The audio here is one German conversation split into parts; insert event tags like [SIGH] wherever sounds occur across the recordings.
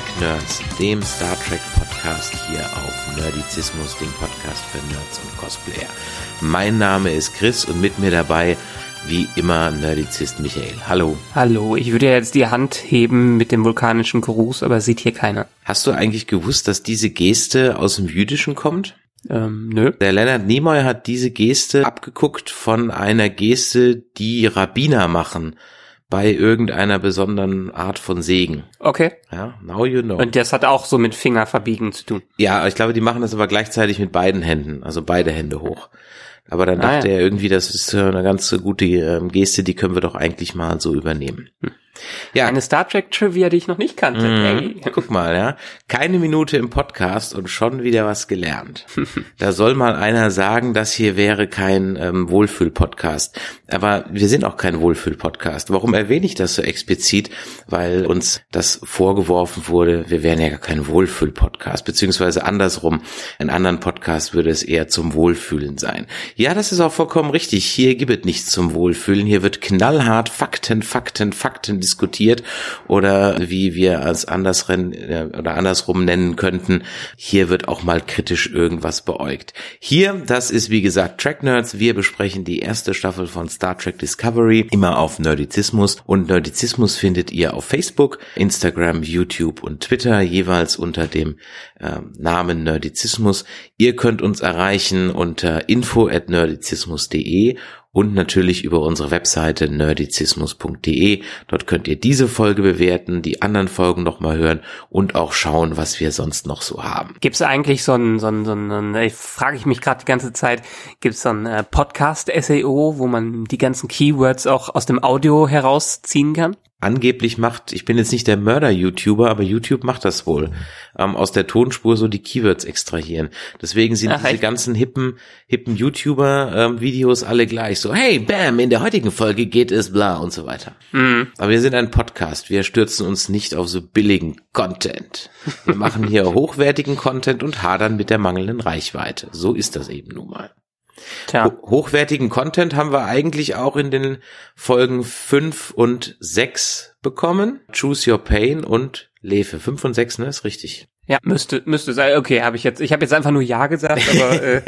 Track Nerds, dem Star Trek Podcast hier auf Nerdizismus, dem Podcast für Nerds und Cosplayer. Mein Name ist Chris und mit mir dabei wie immer Nerdizist Michael. Hallo. Hallo, ich würde jetzt die Hand heben mit dem vulkanischen Gruß, aber sieht hier keiner. Hast du eigentlich gewusst, dass diese Geste aus dem Jüdischen kommt? Ähm, nö. Der Leonard Nimoy hat diese Geste abgeguckt von einer Geste, die Rabbiner machen bei irgendeiner besonderen Art von Segen. Okay. Ja, now you know. Und das hat auch so mit Fingerverbiegen zu tun. Ja, ich glaube, die machen das aber gleichzeitig mit beiden Händen, also beide Hände hoch. Aber dann Ah, dachte ja. er irgendwie, das ist eine ganz gute ähm, Geste, die können wir doch eigentlich mal so übernehmen. Ja, Eine Star Trek Trivia, die ich noch nicht kannte. Mhm. Guck mal, ja. Keine Minute im Podcast und schon wieder was gelernt. [LAUGHS] Da soll mal einer sagen, das hier wäre kein ähm, Wohlfühl-Podcast. Aber wir sind auch kein Wohlfühl-Podcast. Warum erwähne ich das so explizit? Weil uns das vorgeworfen wurde, wir wären ja gar kein Wohlfühl-Podcast. Beziehungsweise andersrum, in anderen Podcasts würde es eher zum Wohlfühlen sein. Ja, das ist auch vollkommen richtig. Hier gibt es nichts zum Wohlfühlen. Hier wird knallhart Fakten, Fakten, Fakten diskutiert oder wie wir als andersren äh, oder andersrum nennen könnten, hier wird auch mal kritisch irgendwas beäugt. Hier, das ist wie gesagt Track Nerds. Wir besprechen die erste Staffel von Star Trek Discovery immer auf Nerdizismus und Nerdizismus findet ihr auf Facebook, Instagram, YouTube und Twitter jeweils unter dem ähm, Namen Nerdizismus. Ihr könnt uns erreichen unter info at nerdizismus.de und natürlich über unsere Webseite nerdizismus.de. Dort könnt ihr diese Folge bewerten, die anderen Folgen nochmal hören und auch schauen, was wir sonst noch so haben. Gibt es eigentlich so ein, so ein, so ein, ich frage ich mich gerade die ganze Zeit, gibt es so ein äh, Podcast-SEO, wo man die ganzen Keywords auch aus dem Audio herausziehen kann? Angeblich macht, ich bin jetzt nicht der Mörder-YouTuber, aber YouTube macht das wohl, ähm, aus der Tonspur so die Keywords extrahieren. Deswegen sind Ach, diese echt? ganzen hippen, hippen YouTuber-Videos alle gleich. So, hey, bam, in der heutigen Folge geht es bla und so weiter. Mhm. Aber wir sind ein Podcast. Wir stürzen uns nicht auf so billigen Content. Wir machen hier [LAUGHS] hochwertigen Content und hadern mit der mangelnden Reichweite. So ist das eben nun mal. Tja, Ho hochwertigen Content haben wir eigentlich auch in den Folgen 5 und 6 bekommen. Choose Your Pain und Lefe. 5 und 6, ne? Ist richtig. Ja, müsste, müsste sein. Okay, habe ich jetzt, ich habe jetzt einfach nur Ja gesagt, aber [LAUGHS] äh,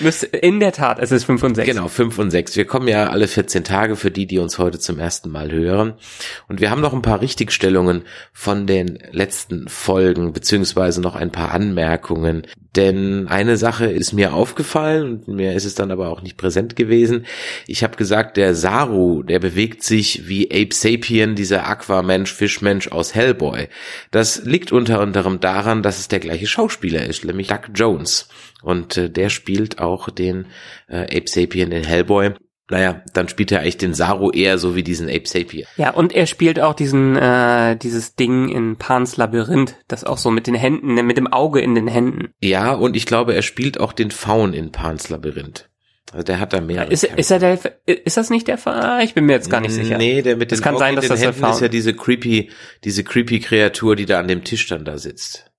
müsste, in der Tat, es ist 5 und 6. Genau, 5 und 6. Wir kommen ja alle 14 Tage für die, die uns heute zum ersten Mal hören. Und wir haben noch ein paar Richtigstellungen von den letzten Folgen, beziehungsweise noch ein paar Anmerkungen. Denn eine Sache ist mir aufgefallen und mir ist es dann aber auch nicht präsent gewesen. Ich habe gesagt, der Saru, der bewegt sich wie Ape Sapien, dieser Aquamensch, Fischmensch aus Hellboy. Das liegt unter anderem daran, dass es der gleiche Schauspieler ist, nämlich Doug Jones. Und äh, der spielt auch den äh, Ape Sapien in Hellboy. Naja, dann spielt er eigentlich den Saru eher so wie diesen Ape Sapien. Ja, und er spielt auch diesen, äh, dieses Ding in Pans Labyrinth, das auch so mit den Händen, mit dem Auge in den Händen. Ja, und ich glaube, er spielt auch den Faun in Pans Labyrinth. Also der hat da mehr. Ist, ist er der, ist das nicht der Fall? Ich bin mir jetzt gar nicht sicher. Nee, der mit Es den kann sein, in dass den das der Händen ist ja diese creepy, diese creepy Kreatur, die da an dem Tisch dann da sitzt.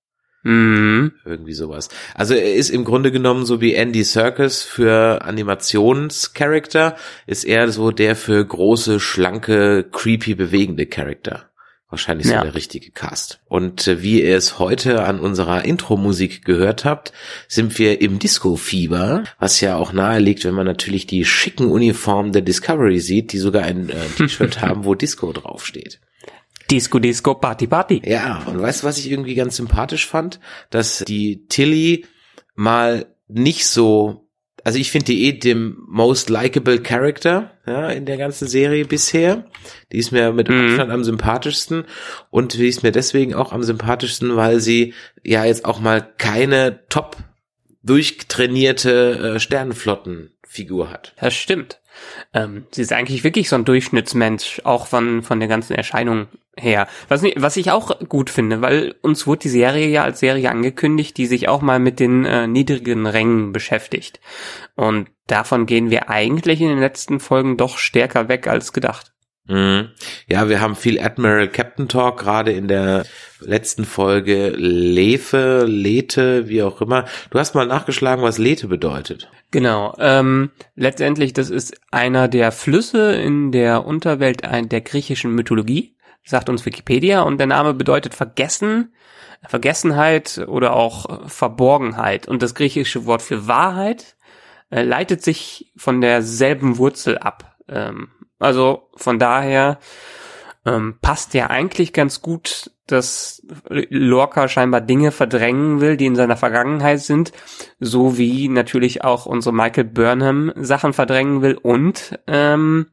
Mhm. Irgendwie sowas. Also er ist im Grunde genommen so wie Andy Serkis für Animationscharakter, ist er so der für große, schlanke, creepy bewegende Charakter. Wahrscheinlich so Ja. der richtige Cast. Und äh, wie ihr es heute an unserer Intro-Musik gehört habt, sind wir im Disco-Fieber, was ja auch nahe liegt, wenn man natürlich die schicken Uniformen der Discovery sieht, die sogar ein äh, [LAUGHS] T-Shirt haben, wo Disco draufsteht. Disco, Disco, Party, Party. Ja, und weißt du, was ich irgendwie ganz sympathisch fand? Dass die Tilly mal nicht so, also ich finde die eh dem most likable Character, ja, in der ganzen Serie bisher. Die ist mir mit Mhm. Abstand am sympathischsten und die ist mir deswegen auch am sympathischsten, weil sie ja jetzt auch mal keine top durchtrainierte äh, Sternenflottenfigur hat. Das stimmt. Ähm, sie ist eigentlich wirklich so ein Durchschnittsmensch, auch von, von der ganzen Erscheinung her. Was, was ich auch gut finde, weil uns wurde die Serie ja als Serie angekündigt, die sich auch mal mit den äh, niedrigen Rängen beschäftigt. Und davon gehen wir eigentlich in den letzten Folgen doch stärker weg als gedacht. Mhm. Ja, wir haben viel Admiral Captain Talk, gerade in der letzten Folge Lefe, Lete, wie auch immer. Du hast mal nachgeschlagen, was Lete bedeutet. Genau. Ähm, letztendlich, das ist einer der Flüsse in der Unterwelt der griechischen Mythologie. sagt uns Wikipedia, und der Name bedeutet vergessen, Vergessenheit oder auch Verborgenheit. Und das griechische Wort für Wahrheit äh, leitet sich von derselben Wurzel ab. Ähm, also von daher ähm, passt ja eigentlich ganz gut, dass Lorca scheinbar Dinge verdrängen will, die in seiner Vergangenheit sind, so wie natürlich auch unsere Michael Burnham Sachen verdrängen will und ähm,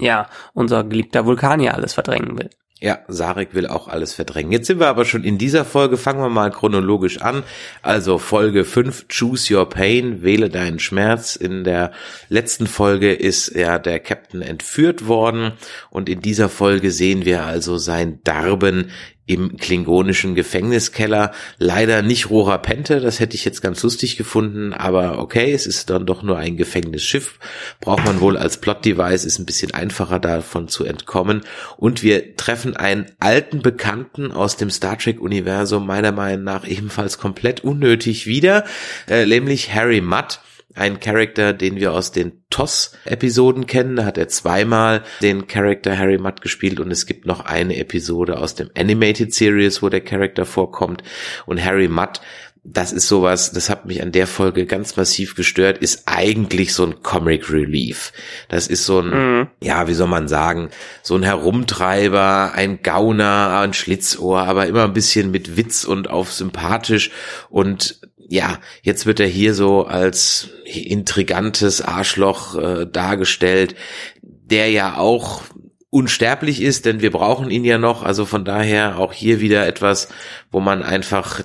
ja, unser geliebter Vulkanier alles verdrängen will. Ja, Sarek will auch alles verdrängen. Jetzt sind wir aber schon in dieser Folge, fangen wir mal chronologisch an. Also Folge 5, Choose Your Pain, wähle deinen Schmerz. In der letzten Folge ist ja der Captain entführt worden und in dieser Folge sehen wir also sein Darben im klingonischen Gefängniskeller. Leider nicht Rohrer Pente, das hätte ich jetzt ganz lustig gefunden, aber okay, es ist dann doch nur ein Gefängnisschiff. Braucht man wohl als Plot-Device, ist ein bisschen einfacher davon zu entkommen. Und wir treffen einen alten Bekannten aus dem Star Trek-Universum, meiner Meinung nach ebenfalls komplett unnötig wieder, äh, nämlich Harry Mudd ein Charakter, den wir aus den TOS-Episoden kennen. Da hat er zweimal den Charakter Harry Mudd gespielt und es gibt noch eine Episode aus dem Animated Series, wo der Charakter vorkommt. Und Harry Mudd, das ist sowas, das hat mich an der Folge ganz massiv gestört, ist eigentlich so ein Comic Relief. Das ist so ein, mhm. ja, wie soll man sagen, so ein Herumtreiber, ein Gauner, ein Schlitzohr, aber immer ein bisschen mit Witz und auf sympathisch und ja, jetzt wird er hier so als intrigantes Arschloch äh, dargestellt, der ja auch unsterblich ist, denn wir brauchen ihn ja noch. Also von daher auch hier wieder etwas, wo man einfach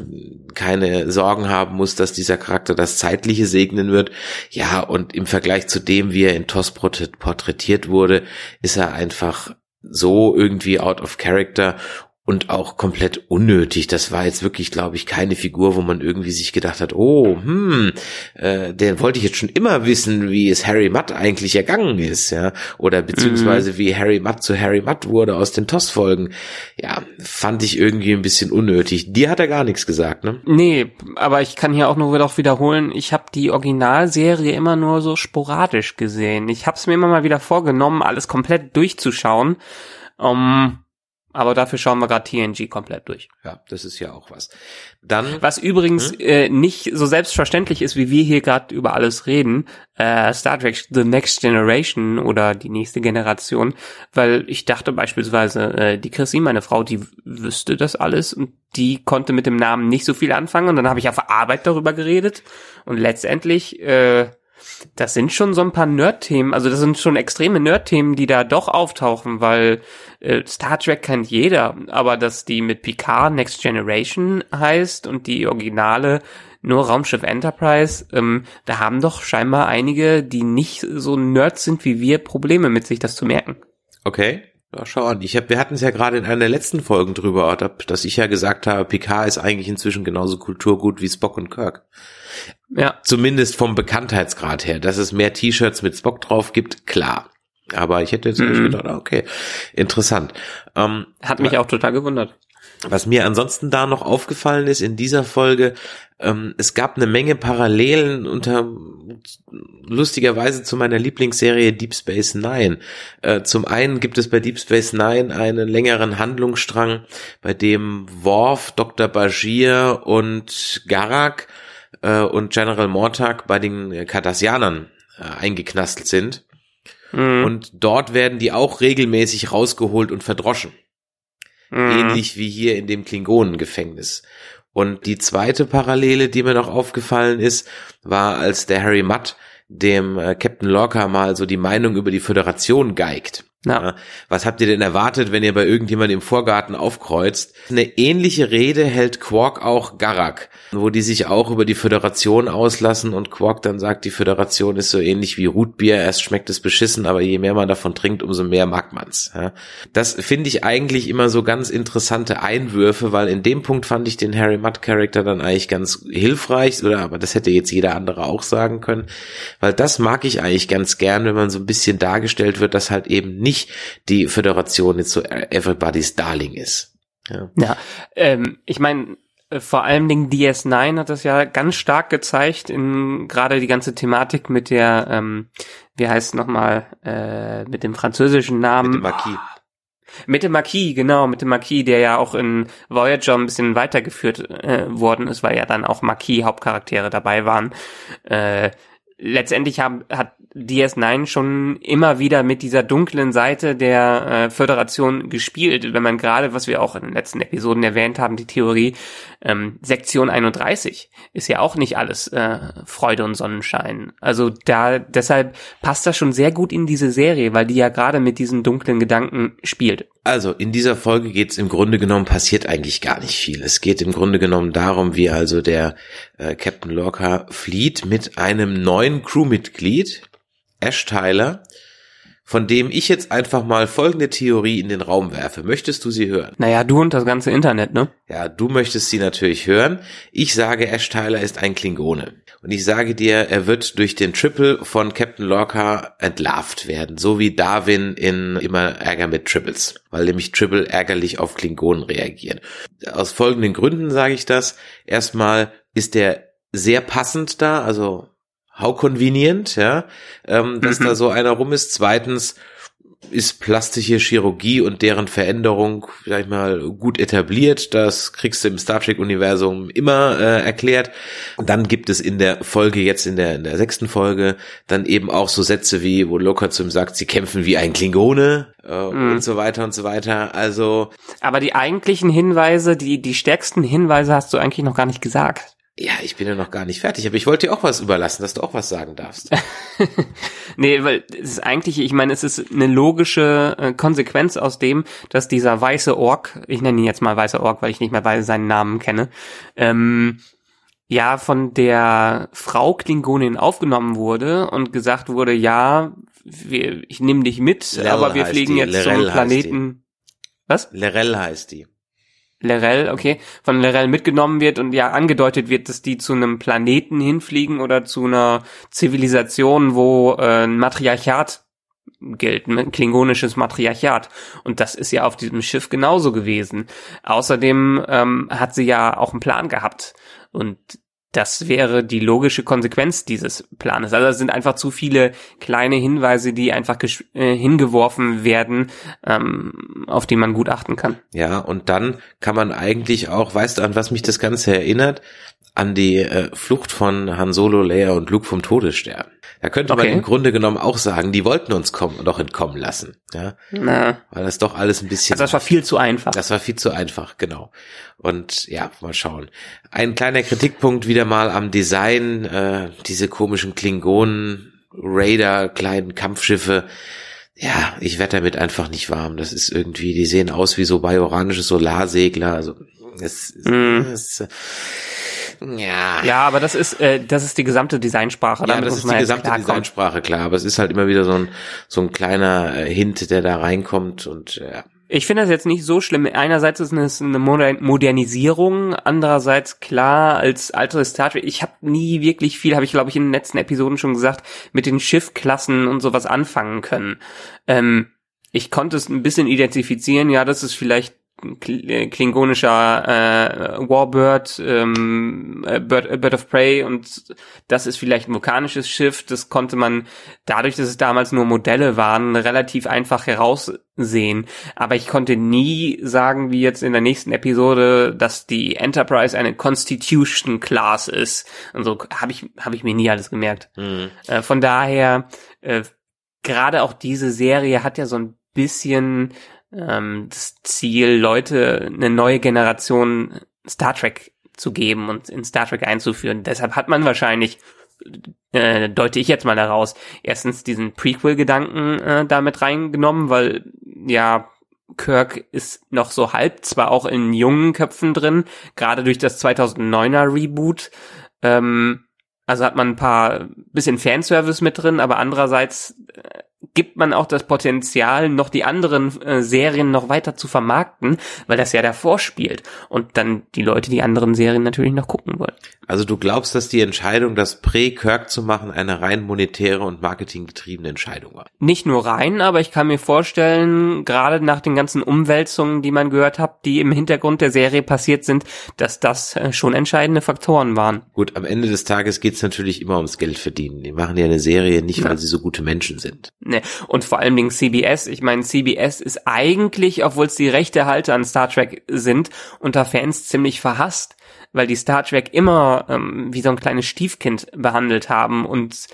keine Sorgen haben muss, dass dieser Charakter das Zeitliche segnen wird. Ja, und im Vergleich zu dem, wie er in TOS porträtiert wurde, ist er einfach so irgendwie out of character und auch komplett unnötig. Das war jetzt wirklich, glaube ich, keine Figur, wo man irgendwie sich gedacht hat, oh, hm, äh, der wollte ich jetzt schon immer wissen, wie es Harry Mudd eigentlich ergangen ist, ja, oder beziehungsweise mhm. wie Harry Mudd zu Harry Mudd wurde aus den TOS-Folgen. Ja, fand ich irgendwie ein bisschen unnötig. Dir hat er gar nichts gesagt, ne? Nee, aber ich kann hier auch nur wieder wiederholen, ich habe die Originalserie immer nur so sporadisch gesehen. Ich habe es mir immer mal wieder vorgenommen, alles komplett durchzuschauen. Um, aber dafür schauen wir gerade TNG komplett durch. Ja, das ist ja auch was. Dann was übrigens hm? äh, nicht so selbstverständlich ist, wie wir hier gerade über alles reden, äh, Star Trek The Next Generation oder die nächste Generation, weil ich dachte beispielsweise, äh, die Chrissy, meine Frau, die wüsste das alles und die konnte mit dem Namen nicht so viel anfangen und dann habe ich auf Arbeit darüber geredet und letztendlich äh, das sind schon so ein paar Nerd-Themen, also das sind schon extreme Nerd-Themen, die da doch auftauchen, weil äh, Star Trek kennt jeder, aber dass die mit Picard Next Generation heißt und die Originale nur Raumschiff Enterprise, ähm, da haben doch scheinbar einige, die nicht so Nerds sind wie wir, Probleme mit sich das zu merken. Okay. Ja, schau an. Ich hab, wir hatten es ja gerade in einer der letzten Folgen drüber, dass ich ja gesagt habe, Picard ist eigentlich inzwischen genauso kulturgut wie Spock und Kirk. Ja. Zumindest vom Bekanntheitsgrad her. Dass es mehr T-Shirts mit Spock drauf gibt, klar. Aber ich hätte jetzt mhm. gedacht, ah, okay, interessant. Ähm, Hat mich auch total gewundert. Was mir ansonsten da noch aufgefallen ist in dieser Folge, ähm, es gab eine Menge Parallelen unter lustigerweise zu meiner Lieblingsserie Deep Space Nine. Äh, zum einen gibt es bei Deep Space Nine einen längeren Handlungsstrang, bei dem Worf, Dr. Bashir und Garak äh, und General Mortag bei den Cardassianern äh, eingeknastelt sind. Mhm. Und dort werden die auch regelmäßig rausgeholt und verdroschen. Mhm. Ähnlich wie hier in dem Klingonengefängnis. Und die zweite Parallele, die mir noch aufgefallen ist, war, als der Harry Mudd dem äh, Captain Lorca mal so die Meinung über die Föderation geigt. Ja. Was habt ihr denn erwartet, wenn ihr bei irgendjemand im Vorgarten aufkreuzt? Eine ähnliche Rede hält Quark auch Garak, wo die sich auch über die Föderation auslassen und Quark dann sagt, die Föderation ist so ähnlich wie Rootbier, erst schmeckt es beschissen, aber je mehr man davon trinkt, umso mehr mag man's. Das finde ich eigentlich immer so ganz interessante Einwürfe, weil in dem Punkt fand ich den Harry Mudd Charakter dann eigentlich ganz hilfreich, oder aber das hätte jetzt jeder andere auch sagen können, weil das mag ich eigentlich ganz gern, wenn man so ein bisschen dargestellt wird, dass halt eben nicht die Föderation jetzt so everybody's Darling ist. Ja, ja ähm, ich meine, äh, vor allen Dingen DS9 hat das ja ganz stark gezeigt in gerade die ganze Thematik mit der, ähm, wie heißt nochmal, äh, mit dem französischen Namen. Mit dem Marquis. Mit dem Marquis, genau, mit dem Marquis, der ja auch in Voyager ein bisschen weitergeführt äh, worden ist, weil ja dann auch Marquis-Hauptcharaktere dabei waren. Äh, letztendlich haben, hat DS9 schon immer wieder mit dieser dunklen Seite der äh, Föderation gespielt. Wenn man gerade, was wir auch in den letzten Episoden erwähnt haben, die Theorie ähm, Sektion 31 ist ja auch nicht alles äh, Freude und Sonnenschein. Also da deshalb passt das schon sehr gut in diese Serie, weil die ja gerade mit diesen dunklen Gedanken spielt. Also in dieser Folge geht es im Grunde genommen passiert eigentlich gar nicht viel. Es geht im Grunde genommen darum, wie also der äh, Captain Lorca flieht mit einem neuen Crewmitglied, Ash Tyler, von dem ich jetzt einfach mal folgende Theorie in den Raum werfe. Möchtest du sie hören? Naja, du und das ganze Internet, ne? Ja, du möchtest sie natürlich hören. Ich sage, Ash Tyler ist ein Klingone. Und ich sage dir, er wird durch den Triple von Captain Lorca entlarvt werden. So wie Darwin in immer Ärger mit Triples. Weil nämlich Triple ärgerlich auf Klingonen reagieren. Aus folgenden Gründen sage ich das. Erstmal ist er sehr passend da, also how convenient, ja, ähm, dass mhm. da so einer rum ist. Zweitens ist plastische Chirurgie und deren Veränderung, sag ich mal, gut etabliert. Das kriegst du im Star Trek-Universum immer äh, erklärt. Und dann gibt es in der Folge, jetzt in der, in der sechsten Folge, dann eben auch so Sätze wie, wo Locker zu ihm sagt, sie kämpfen wie ein Klingone äh, mhm. und so weiter und so weiter. Also. Aber die eigentlichen Hinweise, die, die stärksten Hinweise hast du eigentlich noch gar nicht gesagt. Ja, ich bin ja noch gar nicht fertig, aber ich wollte dir auch was überlassen, dass du auch was sagen darfst. [LAUGHS] nee, weil es ist eigentlich, ich meine, es ist eine logische äh, Konsequenz aus dem, dass dieser weiße Ork, ich nenne ihn jetzt mal weißer Ork, weil ich nicht mehr seinen Namen kenne, ähm, ja von der Frau Klingonin aufgenommen wurde und gesagt wurde, ja, wir, ich nehme dich mit, Lel aber wir fliegen die. jetzt Lerell zum Planeten. Was? Lerell heißt die. Lerell, okay, von Lerell mitgenommen wird und ja angedeutet wird, dass die zu einem Planeten hinfliegen oder zu einer Zivilisation, wo äh, ein Matriarchat gilt, ein klingonisches Matriarchat. Und das ist ja auf diesem Schiff genauso gewesen. Außerdem ähm, hat sie ja auch einen Plan gehabt. Und das wäre die logische Konsequenz dieses Planes. Also es sind einfach zu viele kleine Hinweise, die einfach äh, hingeworfen werden, ähm, auf die man gut achten kann. Ja, und dann kann man eigentlich auch, weißt du, an was mich das Ganze erinnert? An die äh, Flucht von Han Solo, Leia und Luke vom Todesstern. Da könnte okay. man im Grunde genommen auch sagen, die wollten uns kommen, doch entkommen lassen. Ja? Na. Weil das doch alles ein bisschen. Also das war viel zu einfach. Das war viel zu einfach, genau. Und ja, mal schauen. Ein kleiner Kritikpunkt wieder mal am Design, äh, diese komischen Klingonen, Raider, kleinen Kampfschiffe. Ja, ich werde damit einfach nicht warm. Das ist irgendwie, die sehen aus wie so bajoranische Solarsegler. Also es, mm. es, ja. Ja, aber das ist, äh, das ist die gesamte Designsprache. Ja, das ist die gesamte Designsprache, klar. Aber es ist halt immer wieder so ein, so ein kleiner äh, Hint, der da reinkommt und ja. Ich finde das jetzt nicht so schlimm. Einerseits ist es eine Modernisierung, andererseits klar als altes Star Trek. Ich habe nie wirklich viel, habe ich glaube ich in den letzten Episoden schon gesagt, mit den Schiffklassen und sowas anfangen können. Ähm, ich konnte es ein bisschen identifizieren. Ja, das ist vielleicht äh, klingonischer äh, Warbird, ähm, äh, Bird, äh, Bird of Prey und das ist vielleicht ein vulkanisches Schiff. Das konnte man dadurch, dass es damals nur Modelle waren, relativ einfach heraussehen. Aber ich konnte nie sagen, wie jetzt in der nächsten Episode, dass die Enterprise eine Constitution Class ist. Und so habe ich habe ich mir nie alles gemerkt. Mhm. Äh, von daher äh, gerade auch diese Serie hat ja so ein bisschen ähm, das Ziel, Leute eine neue Generation Star Trek zu geben und in Star Trek einzuführen. Deshalb hat man wahrscheinlich, äh, deute ich jetzt mal daraus, erstens diesen Prequel-Gedanken äh, damit reingenommen, weil ja Kirk ist noch so halb, zwar auch in jungen Köpfen drin, gerade durch das 2009er Reboot. Ähm, also hat man ein paar bisschen Fanservice mit drin, aber andererseits äh, gibt man auch das Potenzial, noch die anderen äh, Serien noch weiter zu vermarkten, weil das ja davor spielt und dann die Leute die anderen Serien natürlich noch gucken wollen. Also du glaubst, dass die Entscheidung, das Prä-Kirk zu machen, eine rein monetäre und marketinggetriebene Entscheidung war? Nicht nur rein, aber ich kann mir vorstellen, gerade nach den ganzen Umwälzungen, die man gehört hat, die im Hintergrund der Serie passiert sind, dass das äh, schon entscheidende Faktoren waren. Gut, am Ende des Tages geht's natürlich immer ums Geld verdienen. Die machen ja eine Serie nicht, weil ja. sie so gute Menschen sind. Ne, und vor allen Dingen CBS. Ich meine, CBS ist eigentlich, obwohl es die rechte Halte an Star Trek sind, unter Fans ziemlich verhasst, weil die Star Trek immer ähm, wie so ein kleines Stiefkind behandelt haben und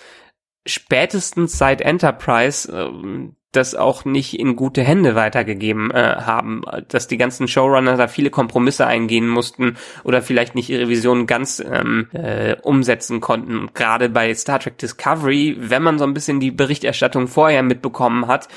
spätestens seit Enterprise ähm, das auch nicht in gute Hände weitergegeben äh, haben, dass die ganzen Showrunner da viele Kompromisse eingehen mussten oder vielleicht nicht ihre Vision ganz ähm, äh, umsetzen konnten. Gerade bei Star Trek Discovery, wenn man so ein bisschen die Berichterstattung vorher mitbekommen hat,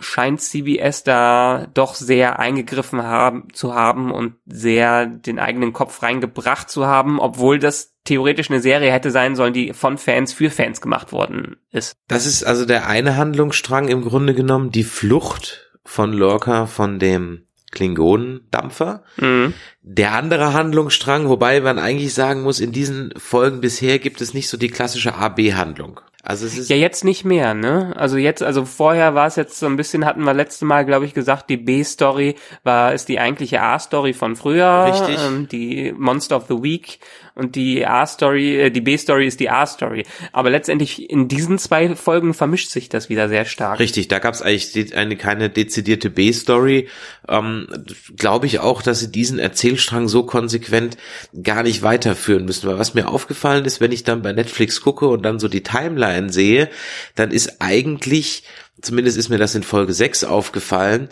scheint CBS da doch sehr eingegriffen haben, zu haben und sehr den eigenen Kopf reingebracht zu haben, obwohl das theoretisch eine Serie hätte sein sollen, die von Fans für Fans gemacht worden ist. Das ist also der eine Handlungsstrang im Grunde genommen, die Flucht von Lorca von dem Klingonendampfer. Mhm. Der andere Handlungsstrang, wobei man eigentlich sagen muss, in diesen Folgen bisher gibt es nicht so die klassische A-B-Handlung. Also es ist ja jetzt nicht mehr, ne? Also jetzt, also vorher war es jetzt so ein bisschen, hatten wir letzte Mal, glaube ich, gesagt, die B-Story war ist die eigentliche A-Story von früher, Richtig. Ähm, die Monster of the Week und die A-Story, äh, die B-Story ist die A-Story. Aber letztendlich in diesen zwei Folgen vermischt sich das wieder sehr stark. Richtig, da gab es eigentlich eine keine dezidierte B-Story. Ähm, Glaube ich auch, dass sie diesen Erzählstrang so konsequent gar nicht weiterführen müssen. Weil was mir aufgefallen ist, wenn ich dann bei Netflix gucke und dann so die Timeline sehe, dann ist eigentlich zumindest ist mir das in Folge 6 aufgefallen,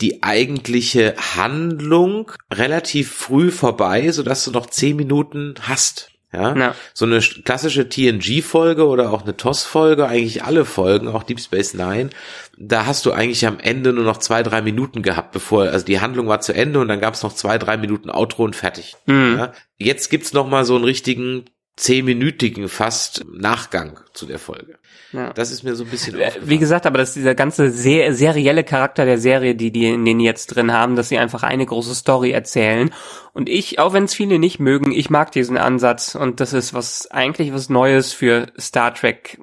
die eigentliche Handlung relativ früh vorbei, so dass du noch zehn Minuten hast. Ja, ja. so eine klassische TNG-Folge oder auch eine TOS-Folge, eigentlich alle Folgen, auch Deep Space Nine, da hast du eigentlich am Ende nur noch zwei, drei Minuten gehabt, bevor, also die Handlung war zu Ende und dann gab es noch zwei, drei Minuten Outro und fertig. Mhm. Ja, jetzt gibt's noch mal so einen richtigen zehnminütigen fast Nachgang zu der Folge. Ja. Das ist mir so ein bisschen äh, Wie gesagt, aber das ist dieser ganze sehr serielle Charakter der Serie, die die in den jetzt drin haben, dass sie einfach eine große Story erzählen. Und ich, auch wenn es viele nicht mögen, ich mag diesen Ansatz und das ist was eigentlich was Neues für Star Trek,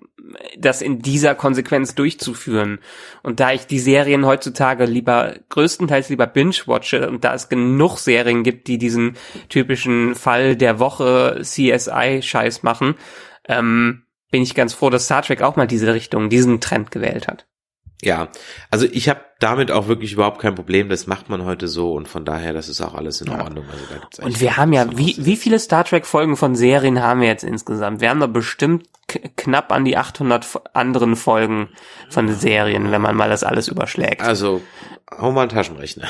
das in dieser Konsequenz durchzuführen. Und da ich die Serien heutzutage lieber größtenteils lieber binge-watche und da es genug Serien gibt, die diesen typischen Fall der Woche CSI-Scheiß machen, ähm, bin ich ganz froh, dass Star Trek auch mal diese Richtung, diesen Trend gewählt hat. Ja, also ich habe damit auch wirklich überhaupt kein Problem. Das macht man heute so und von daher, das ist auch alles in Ordnung. Also da gibt's und wir haben ja, wie, wie viele Star Trek Folgen von Serien haben wir jetzt insgesamt? Wir haben da bestimmt knapp an die 800 anderen Folgen von Serien, wenn man mal das alles überschlägt. Also hau mal einen Taschenrechner.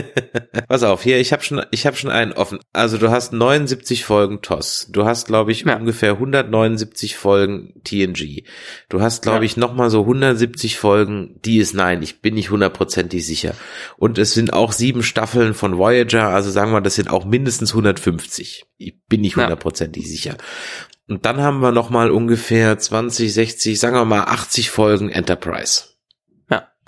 [LAUGHS] Pass auf, hier, ich habe schon, ich habe schon einen offen. Also du hast 79 Folgen TOS. Du hast, glaube ich, ja. ungefähr 179 Folgen TNG. Du hast, glaube ja. ich, noch mal so 170 Folgen DS9. Ich bin nicht hundertprozentig sicher. Und es sind auch sieben Staffeln von Voyager. Also sagen wir, das sind auch mindestens 150. Ich bin nicht hundertprozentig ja. sicher. Und dann haben wir noch mal ungefähr 20, 60, sagen wir mal 80 Folgen Enterprise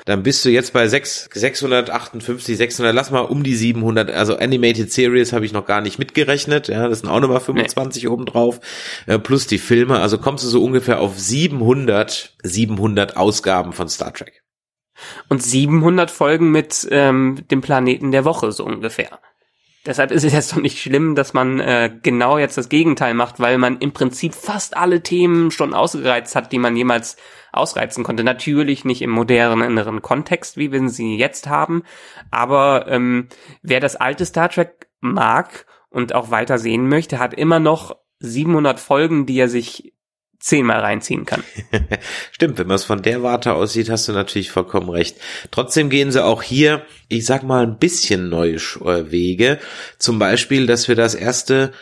dann bist du jetzt bei 6, 658, 600, lass mal um die 700, also Animated Series habe ich noch gar nicht mitgerechnet, ja, das sind auch nochmal 25 nee. obendrauf, äh, plus die Filme, also kommst du so ungefähr auf 700, 700 Ausgaben von Star Trek. Und 700 Folgen mit ähm, dem Planeten der Woche, so ungefähr. Deshalb ist es jetzt doch nicht schlimm, dass man äh, genau jetzt das Gegenteil macht, weil man im Prinzip fast alle Themen schon ausgereizt hat, die man jemals ausreizen konnte. Natürlich nicht im modernen inneren Kontext, wie wir sie jetzt haben, aber ähm, wer das alte Star Trek mag und auch weiter sehen möchte, hat immer noch 700 Folgen, die er sich zehnmal reinziehen kann. [LAUGHS] Stimmt, wenn man es von der Warte aussieht, hast du natürlich vollkommen recht. Trotzdem gehen sie auch hier, ich sag mal, ein bisschen neue äh, Wege. Zum Beispiel, dass wir das erste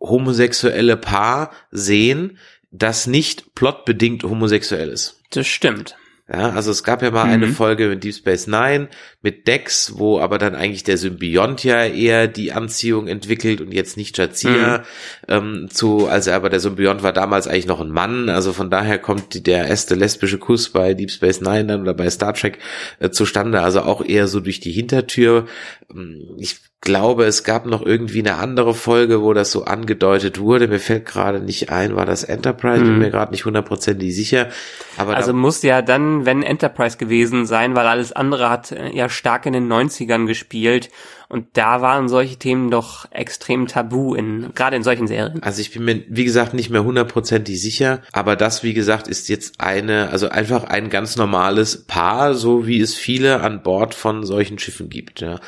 homosexuelle Paar sehen, das nicht plotbedingt homosexuell ist. Das stimmt. Ja, also es gab ja mal mhm. eine Folge mit Deep Space Nine mit Dex, wo aber dann eigentlich der Symbiont ja eher die Anziehung entwickelt und jetzt nicht Jazia mhm. ähm, zu, also aber der Symbiont war damals eigentlich noch ein Mann, also von daher kommt der erste lesbische Kuss bei Deep Space Nine dann oder bei Star Trek äh, zustande, also auch eher so durch die Hintertür. Ähm, ich glaube, es gab noch irgendwie eine andere Folge, wo das so angedeutet wurde. Mir fällt gerade nicht ein, war das Enterprise? Bin mhm. mir gerade nicht hundertprozentig sicher. Aber also muss ja dann, wenn Enterprise gewesen sein, weil alles andere hat äh, ja stark in den 90ern gespielt Und da waren solche Themen doch extrem tabu in, gerade in solchen Serien. Also ich bin mir, wie gesagt, nicht mehr hundertprozentig sicher, aber das, wie gesagt, ist jetzt eine, also einfach ein ganz normales Paar, so wie es viele an Bord von solchen Schiffen gibt, ja.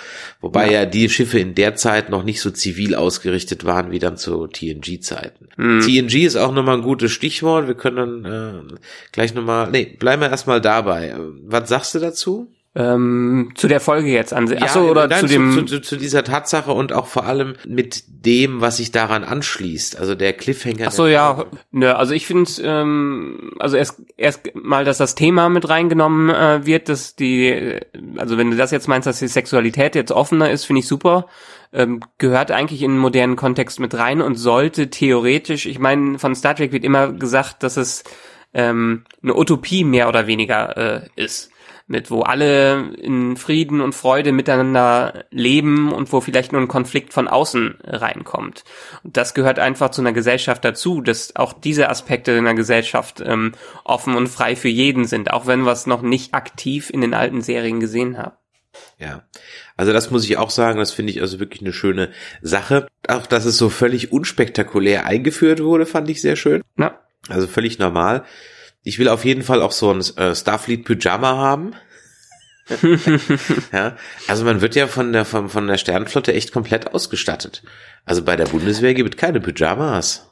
Wobei ja, ja die Schiffe in der Zeit noch nicht so zivil ausgerichtet waren wie dann zu TNG-Zeiten. Mhm. TNG ist auch nochmal ein gutes Stichwort. Wir können dann äh, gleich nochmal, nee, bleiben wir erstmal dabei. Was sagst du dazu? Ähm, zu der Folge jetzt an sich. Achso, oder nein, zu dem. Zu, zu, zu, dieser Tatsache und auch vor allem mit dem, was sich daran anschließt. Also der Cliffhanger. Achso, ja. Ne, also ich finde, ähm, also erst, erst mal, dass das Thema mit reingenommen äh, wird, dass die, also wenn du das jetzt meinst, dass die Sexualität jetzt offener ist, finde ich super. Ähm, gehört eigentlich in einen modernen Kontext mit rein und sollte theoretisch, ich meine, von Star Trek wird immer gesagt, dass es ähm, eine Utopie mehr oder weniger äh, ist mit wo alle in Frieden und Freude miteinander leben und wo vielleicht nur ein Konflikt von außen reinkommt. Und das gehört einfach zu einer Gesellschaft dazu, dass auch diese Aspekte in der Gesellschaft ähm, offen und frei für jeden sind, auch wenn wir es noch nicht aktiv in den alten Serien gesehen haben. Ja, also das muss ich auch sagen, das finde ich also wirklich eine schöne Sache. Auch dass es so völlig unspektakulär eingeführt wurde, fand ich sehr schön. Ja. Also völlig normal. Ich will auf jeden Fall auch so ein äh, Starfleet Pyjama haben. [LAUGHS] ja, also man wird ja von der von, von der Sternenflotte echt komplett ausgestattet. Also bei der Bundeswehr gibt es keine Pyjamas.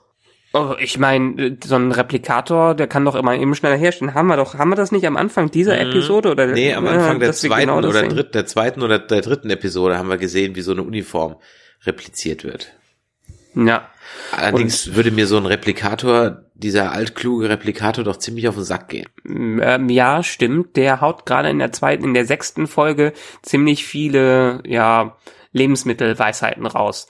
Oh, ich meine, so ein Replikator, der kann doch immer eben schneller herstellen. Haben wir doch, haben wir das nicht am Anfang dieser mhm. Episode oder? Nee, am Anfang der zweiten genau oder dritt, der zweiten oder der dritten Episode haben wir gesehen, wie so eine Uniform repliziert wird. Ja. Allerdings und, würde mir so ein Replikator, dieser altkluge Replikator doch ziemlich auf den Sack gehen. Ähm, ja, stimmt. Der haut gerade in der zweiten, in der sechsten Folge ziemlich viele, ja, Lebensmittelweisheiten raus.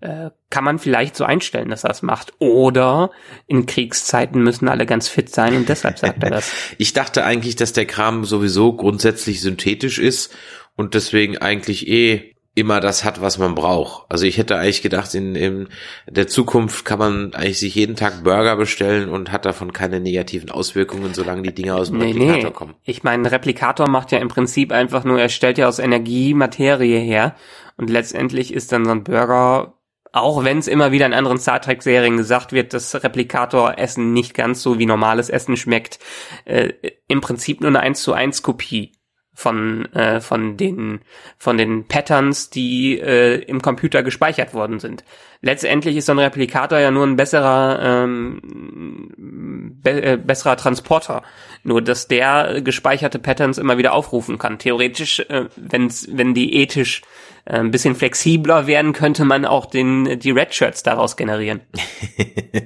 Äh, kann man vielleicht so einstellen, dass er das macht. Oder in Kriegszeiten müssen alle ganz fit sein und deshalb sagt er das. [LAUGHS] ich dachte eigentlich, dass der Kram sowieso grundsätzlich synthetisch ist und deswegen eigentlich eh immer das hat, was man braucht. Also ich hätte eigentlich gedacht, in, in der Zukunft kann man eigentlich sich jeden Tag Burger bestellen und hat davon keine negativen Auswirkungen, solange die Dinge aus dem nee, Replikator nee. kommen. Ich meine, ein Replikator macht ja im Prinzip einfach nur, er stellt ja aus Energie Materie her und letztendlich ist dann so ein Burger auch wenn es immer wieder in anderen Star Trek Serien gesagt wird, dass Replikator Essen nicht ganz so wie normales Essen schmeckt, äh, im Prinzip nur eine 1 zu 1 Kopie von äh, von den von den Patterns, die äh, im Computer gespeichert worden sind. Letztendlich ist so ein Replikator ja nur ein besserer ähm, be äh, besserer Transporter, nur dass der gespeicherte Patterns immer wieder aufrufen kann. Theoretisch, äh, wenn's, wenn die ethisch ein bisschen flexibler werden, könnte man auch den die Redshirts daraus generieren.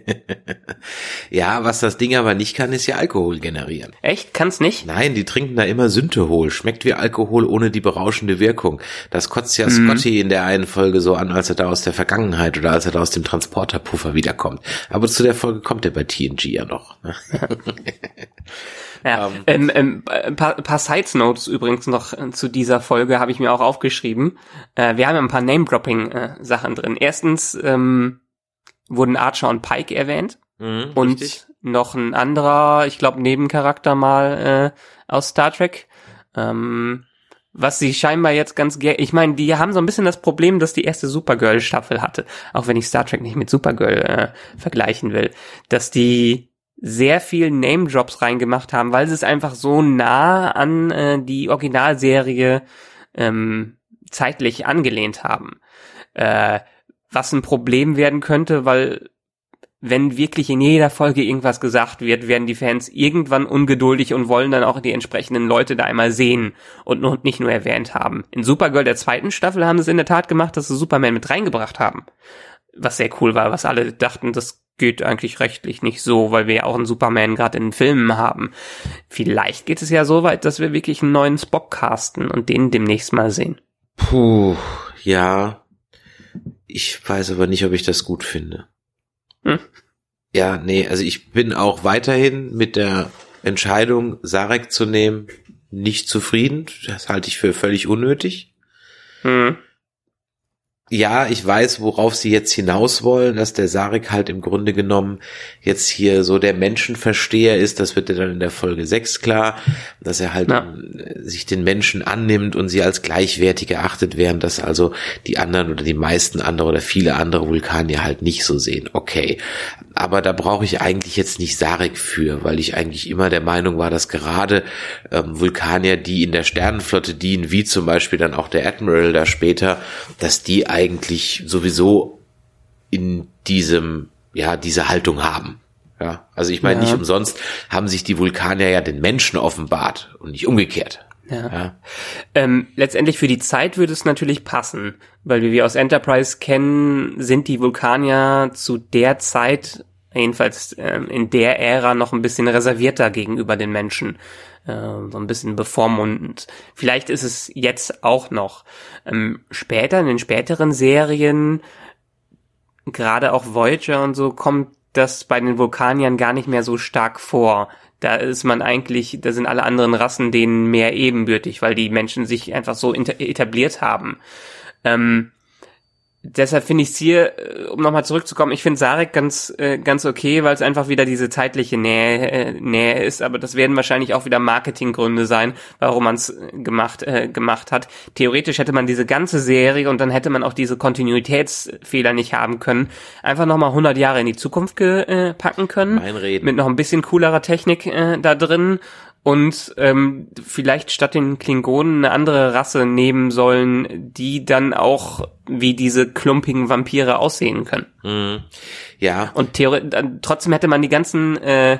[LAUGHS] ja, was das Ding aber nicht kann, ist ja Alkohol generieren. Echt? Kann's nicht? Nein, die trinken da immer Synthehol. Schmeckt wie Alkohol ohne die berauschende Wirkung. Das kotzt ja mhm. Scotty in der einen Folge so an, als er da aus der Vergangenheit oder als er da aus dem Transporterpuffer wiederkommt. Aber zu der Folge kommt er bei TNG ja noch. [LAUGHS] Ja, ähm, ähm, ähm, ein paar, paar Side Notes übrigens noch äh, zu dieser Folge habe ich mir auch aufgeschrieben. Äh, wir haben ja ein paar Name-Dropping-Sachen äh, drin. Erstens ähm, wurden Archer und Pike erwähnt mhm, und richtig. noch ein anderer, ich glaube Nebencharakter mal äh, aus Star Trek. Ähm, was sie scheinbar jetzt ganz gerne, ich meine, die haben so ein bisschen das Problem, dass die erste Supergirl-Staffel hatte, auch wenn ich Star Trek nicht mit Supergirl äh, vergleichen will, dass die sehr viel Name-Drops reingemacht haben, weil sie es einfach so nah an äh, die Originalserie ähm, zeitlich angelehnt haben. Äh, was ein Problem werden könnte, weil wenn wirklich in jeder Folge irgendwas gesagt wird, werden die Fans irgendwann ungeduldig und wollen dann auch die entsprechenden Leute da einmal sehen und noch nicht nur erwähnt haben. In Supergirl der zweiten Staffel haben sie es in der Tat gemacht, dass sie Superman mit reingebracht haben. Was sehr cool war, was alle dachten, das geht eigentlich rechtlich nicht so, weil wir ja auch einen Superman gerade in Filmen haben. Vielleicht geht es ja so weit, dass wir wirklich einen neuen Spock casten und den demnächst mal sehen. Puh, ja. Ich weiß aber nicht, ob ich das gut finde. Hm. Ja, nee, also ich bin auch weiterhin mit der Entscheidung, Sarek zu nehmen, nicht zufrieden. Das halte ich für völlig unnötig. Hm. Ja, ich weiß, worauf sie jetzt hinaus wollen, dass der Sarek halt im Grunde genommen jetzt hier so der Menschenversteher ist. Das wird ja dann in der Folge 6 klar, dass er halt ja. sich den Menschen annimmt und sie als gleichwertig erachtet, während das also die anderen oder die meisten andere oder viele andere Vulkanier halt nicht so sehen. Okay. Aber da brauche ich eigentlich jetzt nicht Sarek für, weil ich eigentlich immer der Meinung war, dass gerade ähm, Vulkanier, die in der Sternenflotte dienen, wie zum Beispiel dann auch der Admiral da später, dass die eigentlich sowieso in diesem, ja, diese Haltung haben. Ja, also ich meine, ja. nicht umsonst haben sich die Vulkanier ja den Menschen offenbart und nicht umgekehrt. Ja. ja. Ähm, letztendlich für die Zeit würde es natürlich passen, weil wie wir aus Enterprise kennen, sind die Vulkanier zu der Zeit, jedenfalls ähm, in der Ära, noch ein bisschen reservierter gegenüber den Menschen. Äh, so ein bisschen bevormundend. Vielleicht ist es jetzt auch noch. Ähm, später, in den späteren Serien, gerade auch Voyager und so, kommt das bei den Vulkaniern gar nicht mehr so stark vor. Da ist man eigentlich, da sind alle anderen Rassen denen mehr ebenbürtig, weil die Menschen sich einfach so etabliert haben. Ähm, deshalb finde ich es hier, äh, um nochmal zurückzukommen, ich finde Sarek ganz, äh, ganz okay, weil es einfach wieder diese zeitliche Nähe, äh, Nähe ist, aber das werden wahrscheinlich auch wieder Marketinggründe sein, warum man es äh, gemacht, äh, gemacht hat. Theoretisch hätte man diese ganze Serie und dann hätte man auch diese Kontinuitätsfehler nicht haben können, einfach nochmal 100 Jahre in die Zukunft äh, packen können. Mein Reden. Mit noch ein bisschen coolerer Technik äh, da drin und ähm, vielleicht statt den Klingonen eine andere Rasse nehmen sollen, die dann auch wie diese klumpigen Vampire aussehen können. Mhm. Ja. Und trotzdem hätte man die ganzen äh,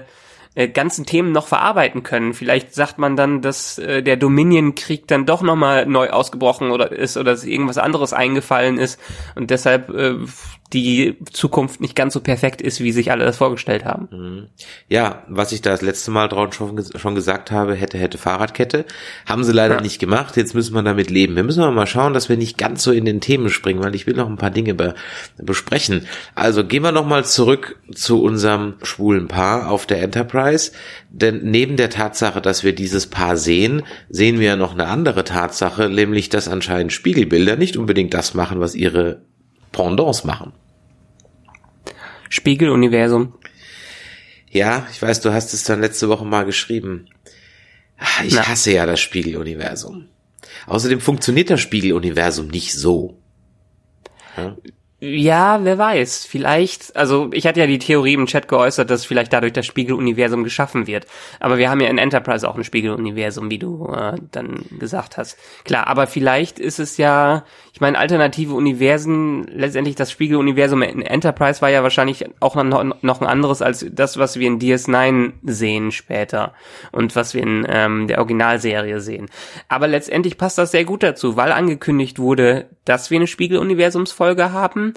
äh, ganzen Themen noch verarbeiten können. Vielleicht sagt man dann, dass äh, der Dominion-Krieg dann doch nochmal neu ausgebrochen oder ist oder dass irgendwas anderes eingefallen ist und deshalb äh, die Zukunft nicht ganz so perfekt ist, wie sich alle das vorgestellt haben. Mhm. Ja, was ich da das letzte Mal drauf schon, schon gesagt habe, hätte, hätte Fahrradkette, haben sie leider ja. nicht gemacht. Jetzt müssen wir damit leben. Wir müssen mal schauen, dass wir nicht ganz so in den Themen springen, weil ich will noch ein paar Dinge be besprechen. Also gehen wir noch mal zurück zu unserem schwulen Paar auf der Enterprise. Denn neben der Tatsache, dass wir dieses Paar sehen, sehen wir ja noch eine andere Tatsache, nämlich dass anscheinend Spiegelbilder nicht unbedingt das machen, was ihre Pendants machen. Spiegeluniversum. Ja, ich weiß, du hast es dann letzte Woche mal geschrieben. Ich Na. hasse ja das Spiegeluniversum. Außerdem funktioniert das Spiegeluniversum nicht so. Ja? Ja, wer weiß. Vielleicht, also ich hatte ja die Theorie im Chat geäußert, dass vielleicht dadurch das Spiegeluniversum geschaffen wird. Aber wir haben ja in Enterprise auch ein Spiegeluniversum, wie du äh, dann gesagt hast. Klar, aber vielleicht ist es ja, ich meine, alternative Universen, letztendlich das Spiegeluniversum in Enterprise war ja wahrscheinlich auch noch, noch ein anderes als das, was wir in DS9 sehen später und was wir in ähm, der Originalserie sehen. Aber letztendlich passt das sehr gut dazu, weil angekündigt wurde, dass wir eine Spiegeluniversumsfolge haben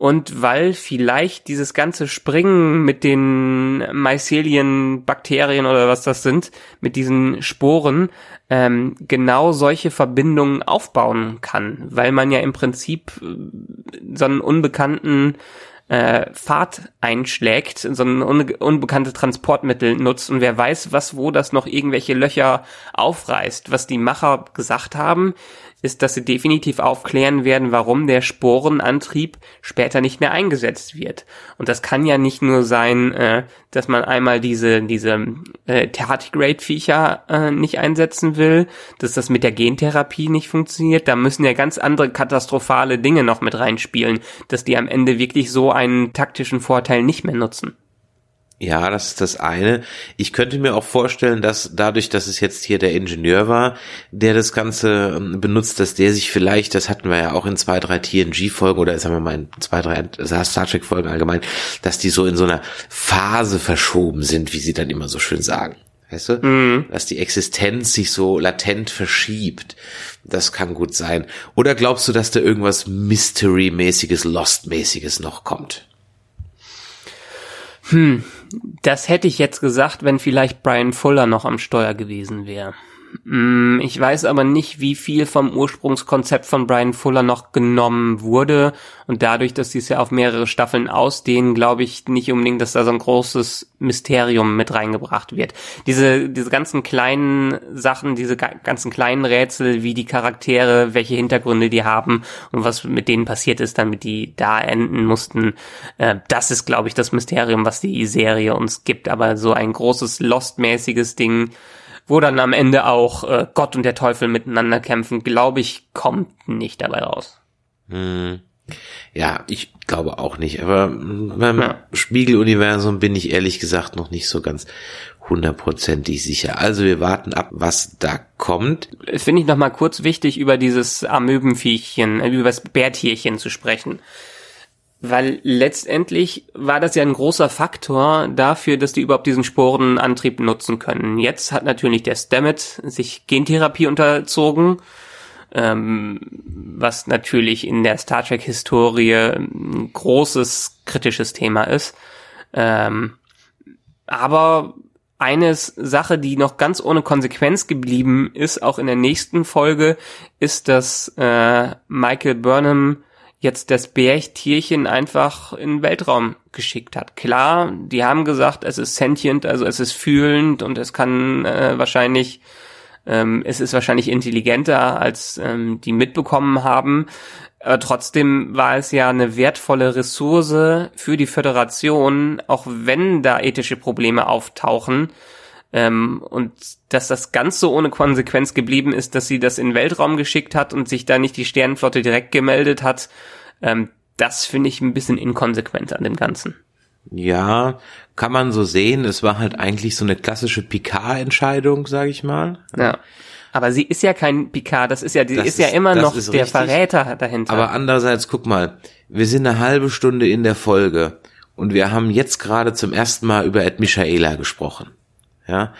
und weil vielleicht dieses ganze Springen mit den Mycelium-Bakterien oder was das sind, mit diesen Sporen, ähm, genau solche Verbindungen aufbauen kann, weil man ja im Prinzip äh, so einen unbekannten äh, Pfad einschlägt, so ein unbe unbekanntes Transportmittel nutzt und wer weiß, was wo das noch irgendwelche Löcher aufreißt. Was die Macher gesagt haben, ist, dass sie definitiv aufklären werden, warum der Sporenantrieb später nicht mehr eingesetzt wird. Und das kann ja nicht nur sein, äh, dass man einmal diese diese äh, Tardigrade-Viecher äh, nicht einsetzen will, dass das mit der Gentherapie nicht funktioniert. Da müssen ja ganz andere katastrophale Dinge noch mit reinspielen, dass die am Ende wirklich so einen taktischen Vorteil nicht mehr nutzen. Ja, das ist das eine. Ich könnte mir auch vorstellen, dass dadurch, dass es jetzt hier der Ingenieur war, der das Ganze ähm, benutzt, dass der sich vielleicht, das hatten wir ja auch in zwei, drei TNG-Folgen oder sagen wir mal in zwei, drei Star Trek-Folgen allgemein, dass die so in so einer Phase verschoben sind, wie sie dann immer so schön sagen. Weißt du? Mhm. Dass die Existenz sich so latent verschiebt. Das kann gut sein. Oder glaubst du, dass da irgendwas Mystery-mäßiges, Lost-mäßiges noch kommt? Hm, das hätte ich jetzt gesagt, wenn vielleicht Brian Fuller noch am Steuer gewesen wäre. Mm, ich weiß aber nicht, wie viel vom Ursprungskonzept von Brian Fuller noch genommen wurde. Und dadurch, dass die es ja auf mehrere Staffeln ausdehnen, glaube ich nicht unbedingt, dass da so ein großes Mysterium mit reingebracht wird. Diese, diese ganzen kleinen Sachen, diese ganzen kleinen Rätsel, wie die Charaktere, welche Hintergründe die haben und was mit denen passiert ist, damit die da enden mussten, äh, das ist, glaube ich, das Mysterium, was die Serie uns gibt. Aber so ein großes Lost-mäßiges Ding, wo dann am Ende auch äh, Gott und der Teufel miteinander kämpfen, glaube ich, kommt nicht dabei raus. Hm. Ja, ich glaube auch nicht. Aber beim ja. Spiegeluniversum bin ich ehrlich gesagt noch nicht so ganz hundertprozentig sicher. Also wir warten ab, was da kommt. Finde ich noch mal kurz wichtig, über dieses Amöbenviechchen, äh, über das Bärtierchen zu sprechen. Weil letztendlich war das ja ein großer Faktor dafür, dass die überhaupt diesen Sporenantrieb nutzen können. Jetzt hat natürlich der Stammet sich Gentherapie unterzogen, ähm, was natürlich in der Star Trek-Historie ein großes kritisches Thema ist. Ähm, aber eine Sache, die noch ganz ohne Konsequenz geblieben ist, auch in der nächsten Folge, ist, dass äh, Michael Burnham jetzt das Bärchtierchen einfach in den Weltraum geschickt hat. Klar, die haben gesagt, es ist sentient, also es ist fühlend und es kann äh, wahrscheinlich, ähm, es ist wahrscheinlich intelligenter, als ähm, die mitbekommen haben. Aber trotzdem war es ja eine wertvolle Ressource für die Föderation, auch wenn da ethische Probleme auftauchen. Ähm, und dass das ganz so ohne Konsequenz geblieben ist, dass sie das in den Weltraum geschickt hat und sich da nicht die Sternenflotte direkt gemeldet hat, ähm, das finde ich ein bisschen inkonsequent an dem Ganzen. Ja, kann man so sehen. Es war halt eigentlich so eine klassische Picard-Entscheidung, sage ich mal. Ja. Aber sie ist ja kein Picard, das ist ja, die ist, ist, ja immer noch der richtig. Verräter dahinter. Aber andererseits, guck mal, wir sind eine halbe Stunde in der Folge und wir haben jetzt gerade zum ersten Mal über Ed Michaela gesprochen. Ja.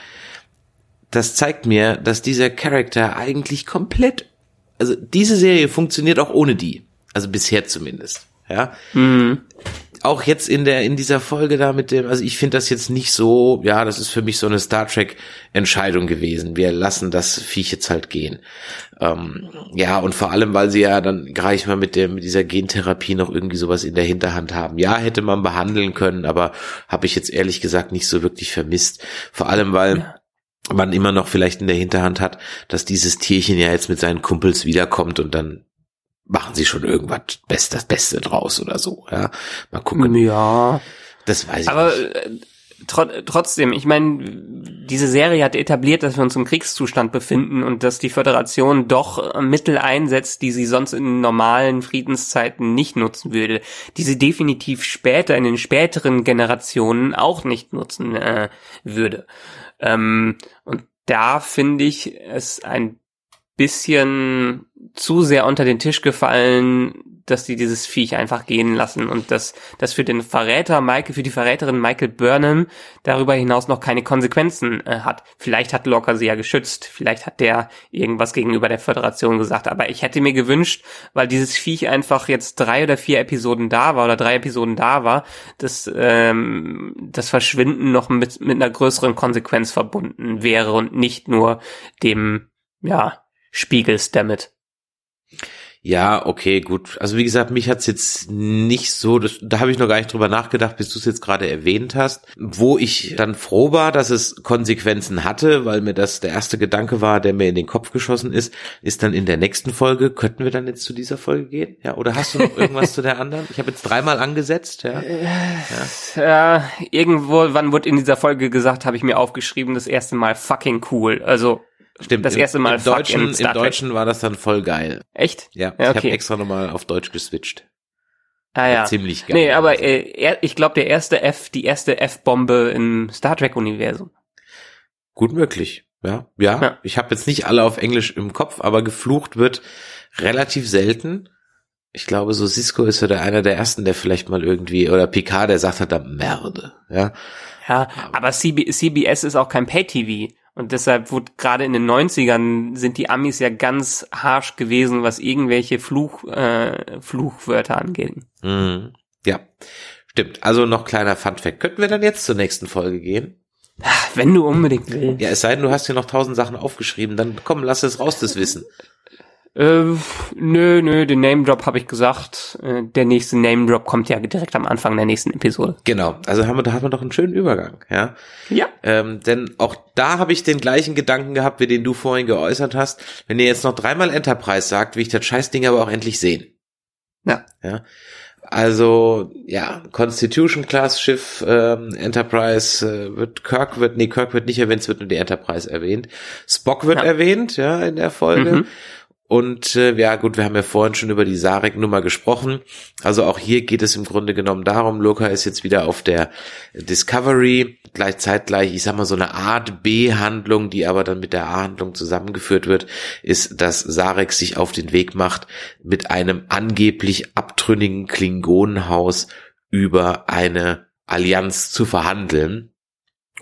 Das zeigt mir, dass dieser Charakter eigentlich komplett, also diese Serie funktioniert auch ohne die. Also bisher zumindest. Ja. Mhm. Auch jetzt in der, in dieser Folge da mit dem, also ich finde das jetzt nicht so, ja, das ist für mich so eine Star Trek Entscheidung gewesen. Wir lassen das Viech jetzt halt gehen. Ähm, ja, und vor allem, weil sie ja dann gleich mal mit der, mit dieser Gentherapie noch irgendwie sowas in der Hinterhand haben. Ja, hätte man behandeln können, aber habe ich jetzt ehrlich gesagt nicht so wirklich vermisst. Vor allem, weil, ja man immer noch vielleicht in der Hinterhand hat, dass dieses Tierchen ja jetzt mit seinen Kumpels wiederkommt und dann machen sie schon irgendwas Best, das Beste draus oder so. Ja, mal gucken. Ja, das weiß ich aber, nicht. Aber äh, trotzdem, ich meine, diese Serie hat etabliert, dass wir uns im Kriegszustand befinden und dass die Föderation doch äh, Mittel einsetzt, die sie sonst in normalen Friedenszeiten nicht nutzen würde, die sie definitiv später in den späteren Generationen auch nicht nutzen äh, würde. Ähm, und da finde ich es ein bisschen zu sehr unter den Tisch gefallen, dass die dieses Viech einfach gehen lassen. Und dass das für den Verräter Michael, für die Verräterin Michael Burnham darüber hinaus noch keine Konsequenzen äh, hat. Vielleicht hat Locker sie ja geschützt, vielleicht hat der irgendwas gegenüber der Föderation gesagt, aber ich hätte mir gewünscht, weil dieses Viech einfach jetzt drei oder vier Episoden da war oder drei Episoden da war, dass ähm, das Verschwinden noch mit, mit einer größeren Konsequenz verbunden wäre und nicht nur dem, ja, Spiegels damit. Ja, okay, gut. Also wie gesagt, mich hat's jetzt nicht so, das, da habe ich noch gar nicht drüber nachgedacht, bis du es jetzt gerade erwähnt hast. Wo ich dann froh war, dass es Konsequenzen hatte, weil mir das der erste Gedanke war, der mir in den Kopf geschossen ist, ist dann in der nächsten Folge. Könnten wir dann jetzt zu dieser Folge gehen? Ja, oder hast du noch irgendwas zu der anderen? Ich habe jetzt dreimal angesetzt, ja. ja. Ja, irgendwo, wann wurde in dieser Folge gesagt, habe ich mir aufgeschrieben, das erste Mal fucking cool. Also Stimmt. Das erste Mal im, Deutschen, im Deutschen war das dann voll geil. Echt? Ja, ja okay. ich habe extra nochmal auf Deutsch geswitcht. Ah ja. Ziemlich geil. Nee, aber äh, ich glaube der erste F, die erste F-Bombe im Star Trek Universum. Gut möglich. Ja, ja. ja. Ich habe jetzt nicht alle auf Englisch im Kopf, aber geflucht wird relativ selten. Ich glaube, so Cisco ist ja der einer der ersten, der vielleicht mal irgendwie oder Picard, der sagt hat da Merde, ja. Ja, aber CB, CBS ist auch kein Pay-TV. Und deshalb wurde gerade in den 90ern sind die Amis ja ganz harsh gewesen, was irgendwelche Fluch, äh, Fluchwörter angeht. Mhm. Ja, stimmt. Also noch kleiner Funfact. Könnten wir dann jetzt zur nächsten Folge gehen? Wenn du unbedingt willst. Ja, es sei denn, du hast hier noch tausend Sachen aufgeschrieben, dann komm, lass es raus, das Wissen. Äh, nö, nö, den Name Drop habe ich gesagt. Äh, der nächste Name Drop kommt ja direkt am Anfang der nächsten Episode. Genau, also haben wir, da haben wir doch einen schönen Übergang, ja. Ja. Ähm, denn auch da habe ich den gleichen Gedanken gehabt, wie den du vorhin geäußert hast. Wenn ihr jetzt noch dreimal Enterprise sagt, will ich das Scheißding aber auch endlich sehen. Ja. Ja. Also, ja, Constitution Class Schiff, ähm, Enterprise äh, wird Kirk wird, nee, Kirk wird nicht erwähnt, es wird nur die Enterprise erwähnt. Spock wird Ja. erwähnt, ja, in der Folge. Mhm. Und äh, ja gut, wir haben ja vorhin schon über die Sarek-Nummer gesprochen. Also auch hier geht es im Grunde genommen darum, Loka ist jetzt wieder auf der Discovery, gleich zeitgleich, ich sag mal so eine Art B-Handlung, die aber dann mit der A-Handlung zusammengeführt wird, ist, dass Sarek sich auf den Weg macht, mit einem angeblich abtrünnigen Klingonenhaus über eine Allianz zu verhandeln,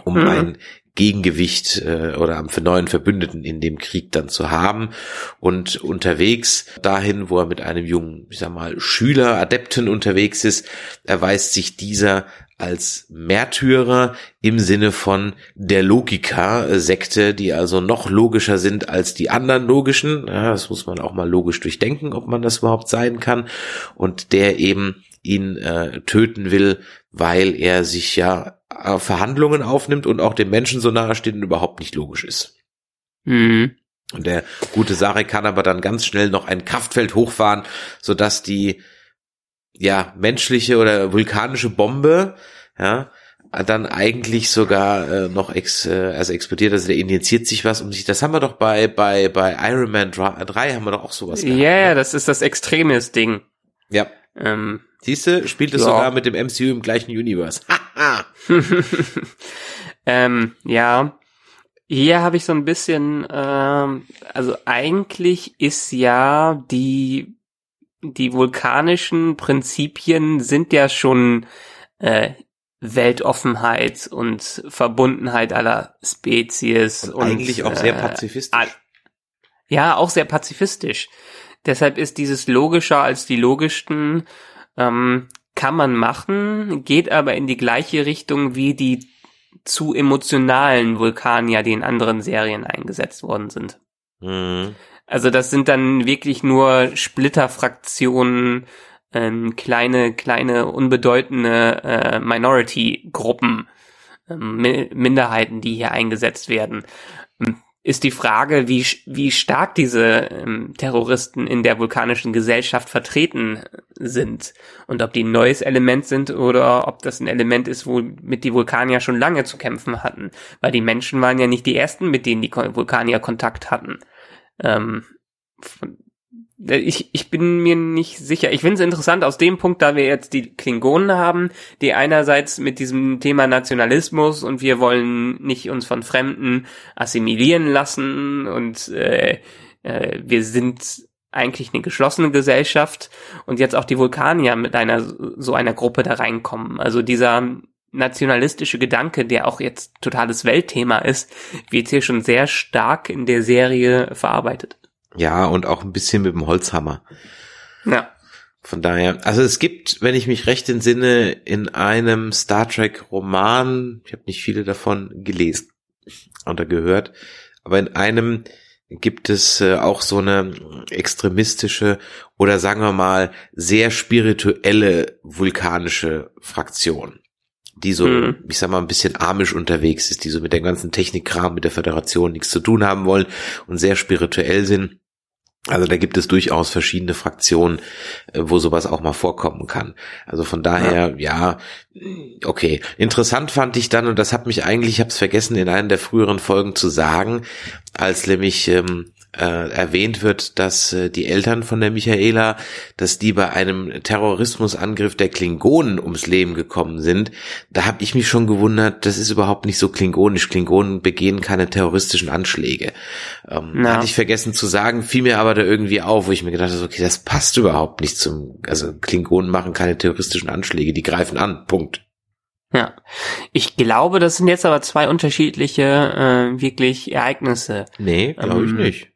um Mhm. ein Gegengewicht äh, oder für neuen Verbündeten in dem Krieg dann zu haben und unterwegs dahin, wo er mit einem jungen, ich sag mal, Schüler, Adepten unterwegs ist, erweist sich dieser als Märtyrer im Sinne von der Logika-Sekte, die also noch logischer sind als die anderen logischen. Ja, das muss man auch mal logisch durchdenken, ob man das überhaupt sein kann. Und der eben ihn äh, töten will, weil er sich ja äh, Verhandlungen aufnimmt und auch dem Menschen so nahe steht und überhaupt nicht logisch ist. Mhm. Und der gute Sarek kann aber dann ganz schnell noch ein Kraftfeld hochfahren, sodass die ja menschliche oder vulkanische Bombe ja dann eigentlich sogar äh, noch ex, äh, also explodiert, also der injiziert sich was und sich, das haben wir doch bei bei bei Iron Man 3, 3 haben wir doch auch sowas Ja, gehabt. ja, ne? das ist das Extremes-Ding. ja. Ähm, Siehst du, spielt es Ja. sogar mit dem MCU im gleichen Universe. Haha. [LAUGHS] ähm, ja. Hier habe ich so ein bisschen, ähm, also eigentlich ist ja die, die vulkanischen Prinzipien sind ja schon äh, Weltoffenheit und Verbundenheit aller Spezies. und eigentlich auch sehr äh, pazifistisch. all- Ja, auch sehr pazifistisch. Deshalb ist dieses logischer als die logischsten, ähm, kann man machen, geht aber in die gleiche Richtung wie die zu emotionalen Vulkanier, die in anderen Serien eingesetzt worden sind. Mhm. Also das sind dann wirklich nur Splitterfraktionen, ähm, kleine, kleine, unbedeutende äh, Minority-Gruppen, ähm, Mi- Minderheiten, die hier eingesetzt werden. Ist die Frage, wie, wie stark diese ähm, Terroristen in der vulkanischen Gesellschaft vertreten sind und ob die ein neues Element sind oder ob das ein Element ist, womit die Vulkanier schon lange zu kämpfen hatten. Weil die Menschen waren ja nicht die ersten, mit denen die Vulkanier Kontakt hatten. Ähm, ich, ich bin mir nicht sicher. Ich finde es interessant aus dem Punkt, da wir jetzt die Klingonen haben, die einerseits mit diesem Thema Nationalismus und wir wollen nicht uns von Fremden assimilieren lassen und äh, äh, wir sind eigentlich eine geschlossene Gesellschaft und jetzt auch die Vulkanier mit einer so einer Gruppe da reinkommen. Also dieser nationalistische Gedanke, der auch jetzt totales Weltthema ist, wird hier schon sehr stark in der Serie verarbeitet. Ja, und auch ein bisschen mit dem Holzhammer. Ja. Von daher, also es gibt, wenn ich mich recht entsinne, in einem Star Trek Roman, ich habe nicht viele davon gelesen oder gehört, aber in einem gibt es äh, auch so eine extremistische oder sagen wir mal sehr spirituelle vulkanische Fraktion, die so, Mhm. ich sag mal, ein bisschen amisch unterwegs ist, die so mit dem ganzen Technikkram mit der Föderation nichts zu tun haben wollen und sehr spirituell sind. Also da gibt es durchaus verschiedene Fraktionen, äh, wo sowas auch mal vorkommen kann. Also von daher, ja, okay. Interessant fand ich dann, und das hat mich eigentlich, ich habe es vergessen, in einer der früheren Folgen zu sagen, als nämlich ähm, äh, erwähnt wird, dass äh, die Eltern von der Michaela, dass die bei einem Terrorismusangriff der Klingonen ums Leben gekommen sind, da habe ich mich schon gewundert, das ist überhaupt nicht so klingonisch. Klingonen begehen keine terroristischen Anschläge. Ähm, Ja. Hatte ich vergessen zu sagen, fiel mir aber da irgendwie auf, wo ich mir gedacht habe, okay, das passt überhaupt nicht zum, also Klingonen machen keine terroristischen Anschläge, die greifen an, Punkt. Ja. Ich glaube, das sind jetzt aber zwei unterschiedliche äh, wirklich Ereignisse. Nee, glaube ich Ähm, nicht.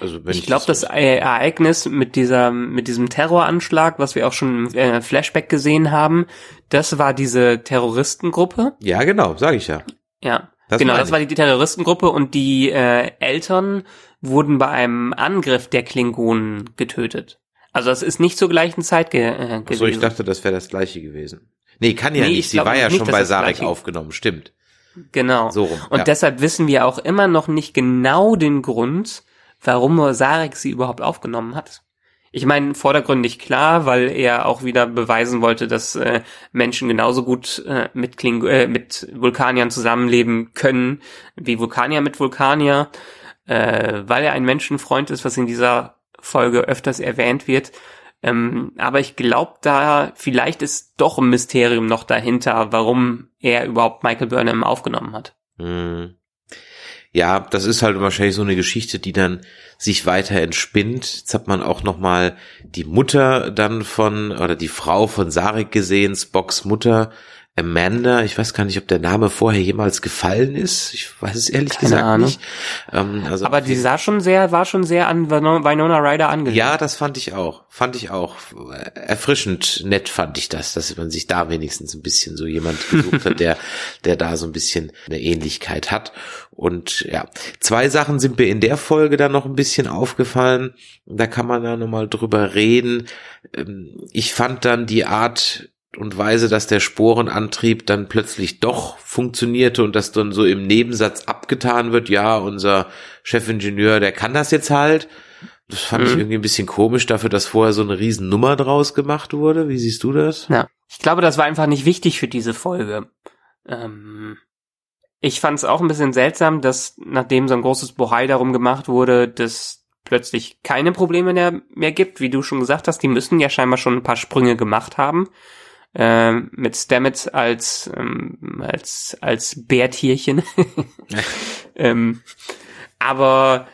Also wenn ich glaube, das E- Ereignis mit dieser, mit diesem Terroranschlag, was wir auch schon im äh, Flashback gesehen haben, das war diese Terroristengruppe. Ja, genau, sage ich ja. Ja. Das genau, das war die Terroristengruppe und die äh, Eltern wurden bei einem Angriff der Klingonen getötet. Also das ist nicht zur gleichen Zeit ge äh, gewesen. Achso, ich dachte, das wäre das gleiche gewesen. Nee, kann ja Nee, nicht. ich Sie war ja nicht, schon bei das Sarek aufgenommen, stimmt. Genau. So rum. Und ja. deshalb wissen wir auch immer noch nicht genau den Grund, warum Sarek sie überhaupt aufgenommen hat. Ich meine, vordergründig klar, weil er auch wieder beweisen wollte, dass äh, Menschen genauso gut äh, mit, Kling äh, mit Vulkaniern zusammenleben können, wie Vulkanier mit Vulkanier, äh, weil er ein Menschenfreund ist, was in dieser Folge öfters erwähnt wird. Ähm, aber ich glaube, da vielleicht ist doch ein Mysterium noch dahinter, warum er überhaupt Michael Burnham aufgenommen hat. Hm. Ja, das ist halt wahrscheinlich so eine Geschichte, die dann sich weiter entspinnt. Jetzt hat man auch noch mal die Mutter dann von oder die Frau von Sarek gesehen, Spocks Mutter Amanda. Ich weiß gar nicht, ob der Name vorher jemals gefallen ist. Ich weiß es ehrlich Keine gesagt Ahnung. nicht. Ähm, also Aber die sah schon sehr, war schon sehr an Winona Ryder angelehnt. ja, das fand ich auch. Fand ich auch. Erfrischend nett fand ich das, dass man sich da wenigstens ein bisschen so jemand gesucht hat, [LAUGHS] der, der da so ein bisschen eine Ähnlichkeit hat. Und ja, zwei Sachen sind mir in der Folge dann noch ein bisschen aufgefallen. Da kann man da nochmal drüber reden. Ähm, Ich fand dann die Art und Weise, dass der Sporenantrieb dann plötzlich doch funktionierte und das dann so im Nebensatz abgetan wird, ja, unser Chefingenieur, der kann das jetzt halt. Das fand ich Mhm. irgendwie ein bisschen komisch dafür, dass vorher so eine Riesennummer draus gemacht wurde. Wie siehst du das? Ja. Ich glaube, das war einfach nicht wichtig für diese Folge. Ähm, ich fand es auch ein bisschen seltsam, dass nachdem so ein großes Bohai darum gemacht wurde, dass plötzlich keine Probleme mehr, mehr gibt, wie du schon gesagt hast, die müssen ja scheinbar schon ein paar Sprünge gemacht haben. Ähm, mit Stamets als, ähm, als, als Bärtierchen. [LAUGHS] [LAUGHS] ähm, aber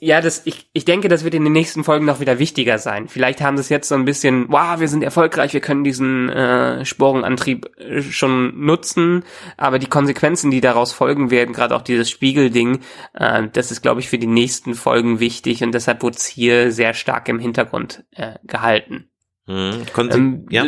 ja, das, ich, ich denke, das wird in den nächsten Folgen noch wieder wichtiger sein. Vielleicht haben sie es jetzt so ein bisschen, wow, wir sind erfolgreich, wir können diesen äh, Sporenantrieb äh, schon nutzen, aber die Konsequenzen, die daraus folgen werden, gerade auch dieses Spiegelding, äh, das ist, glaube ich, für die nächsten Folgen wichtig und deshalb wurde es hier sehr stark im Hintergrund äh, gehalten. Hm, Konse Ähm, ja?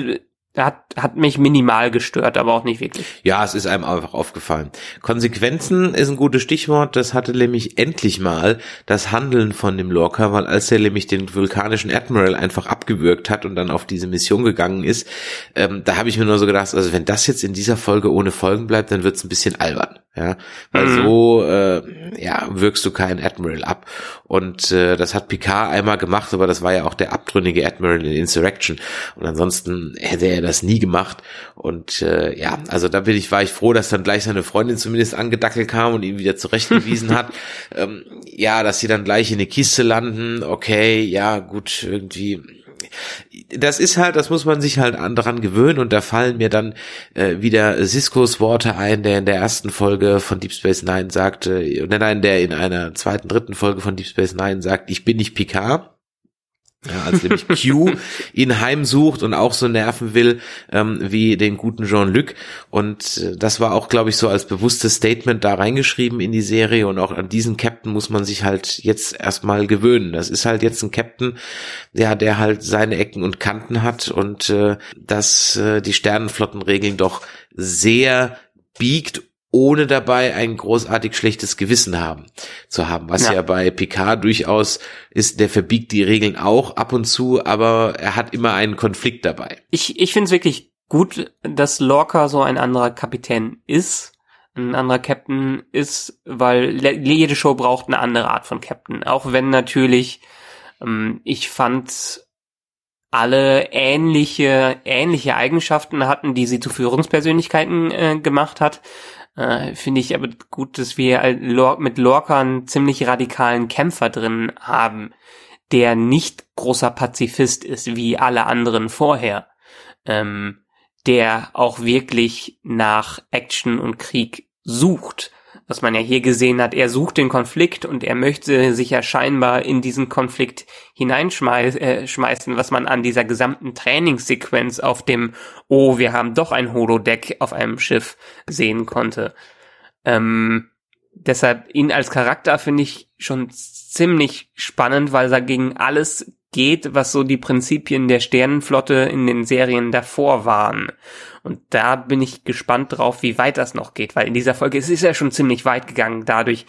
Hat, hat mich minimal gestört, aber auch nicht wirklich. Ja, es ist einem einfach aufgefallen. Konsequenzen ist ein gutes Stichwort. Das hatte nämlich endlich mal das Handeln von dem Lorca, weil als er nämlich den vulkanischen Admiral einfach abgewürgt hat und dann auf diese Mission gegangen ist, ähm, da habe ich mir nur so gedacht, also wenn das jetzt in dieser Folge ohne Folgen bleibt, dann wird's ein bisschen albern. Ja, weil Mhm. so äh, ja wirkst du keinen Admiral ab. Und äh, das hat Picard einmal gemacht, aber das war ja auch der abtrünnige Admiral in Insurrection. Und ansonsten hätte er das nie gemacht. Und äh, ja, also da bin ich, war ich froh, dass dann gleich seine Freundin zumindest angedackelt kam und ihn wieder zurechtgewiesen hat. [LAUGHS] Ähm, ja, dass sie dann gleich in eine Kiste landen, okay, ja, gut, irgendwie das ist halt, das muss man sich halt an, daran gewöhnen und da fallen mir dann äh, wieder Siskos Worte ein, der in der ersten Folge von Deep Space Nine sagte, äh, nein, nein, der in einer zweiten, dritten Folge von Deep Space Nine sagt, ich bin nicht Picard. Ja, als nämlich Q ihn heimsucht und auch so nerven will ähm, wie den guten Jean-Luc. Und äh, das war auch, glaube ich, so als bewusstes Statement da reingeschrieben in die Serie. Und auch an diesen Captain muss man sich halt jetzt erstmal gewöhnen. Das ist halt jetzt ein Captain, ja, der halt seine Ecken und Kanten hat und äh, dass äh, die Sternenflottenregeln doch sehr biegt ohne dabei ein großartig schlechtes Gewissen haben zu haben, was ja. Ja. bei Picard durchaus ist, der verbiegt die Regeln auch ab und zu, aber er hat immer einen Konflikt dabei. Ich, ich finde es wirklich gut, dass Lorca so ein anderer Kapitän ist, ein anderer Captain ist, weil jede Show braucht eine andere Art von Captain. Auch wenn natürlich, ähm, ich fand alle ähnliche, ähnliche Eigenschaften hatten, die sie zu Führungspersönlichkeiten äh, gemacht hat. Äh, Finde ich aber gut, dass wir mit Lorca einen ziemlich radikalen Kämpfer drin haben, der nicht großer Pazifist ist, wie alle anderen vorher. Ähm, der auch wirklich nach Action und Krieg sucht. Was man ja hier gesehen hat, er sucht den Konflikt und er möchte sich ja scheinbar in diesen Konflikt hineinschmeißen, äh, was man an dieser gesamten Trainingssequenz auf dem, oh, wir haben doch ein Holodeck auf einem Schiff sehen konnte. Ähm, deshalb ihn als Charakter finde ich schon ziemlich spannend, weil er gegen alles geht, was so die Prinzipien der Sternenflotte in den Serien davor waren. Und da bin ich gespannt drauf, wie weit das noch geht, weil in dieser Folge es ist ja schon ziemlich weit gegangen, dadurch,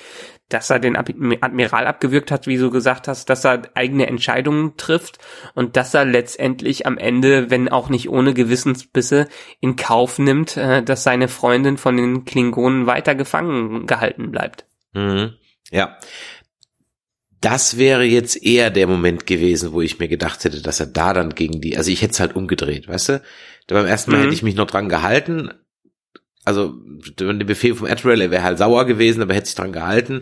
dass er den Admiral abgewürgt hat, wie du gesagt hast, dass er eigene Entscheidungen trifft und dass er letztendlich am Ende, wenn auch nicht ohne Gewissensbisse, in Kauf nimmt, äh, dass seine Freundin von den Klingonen weiter gefangen gehalten bleibt. Mhm. Ja, das wäre jetzt eher der Moment gewesen, wo ich mir gedacht hätte, dass er da dann gegen die, also ich hätte es halt umgedreht, weißt du? Beim ersten Mal mhm. hätte ich mich noch dran gehalten. Also, der Befehl vom Admiral, er wäre halt sauer gewesen, aber hätte sich dran gehalten.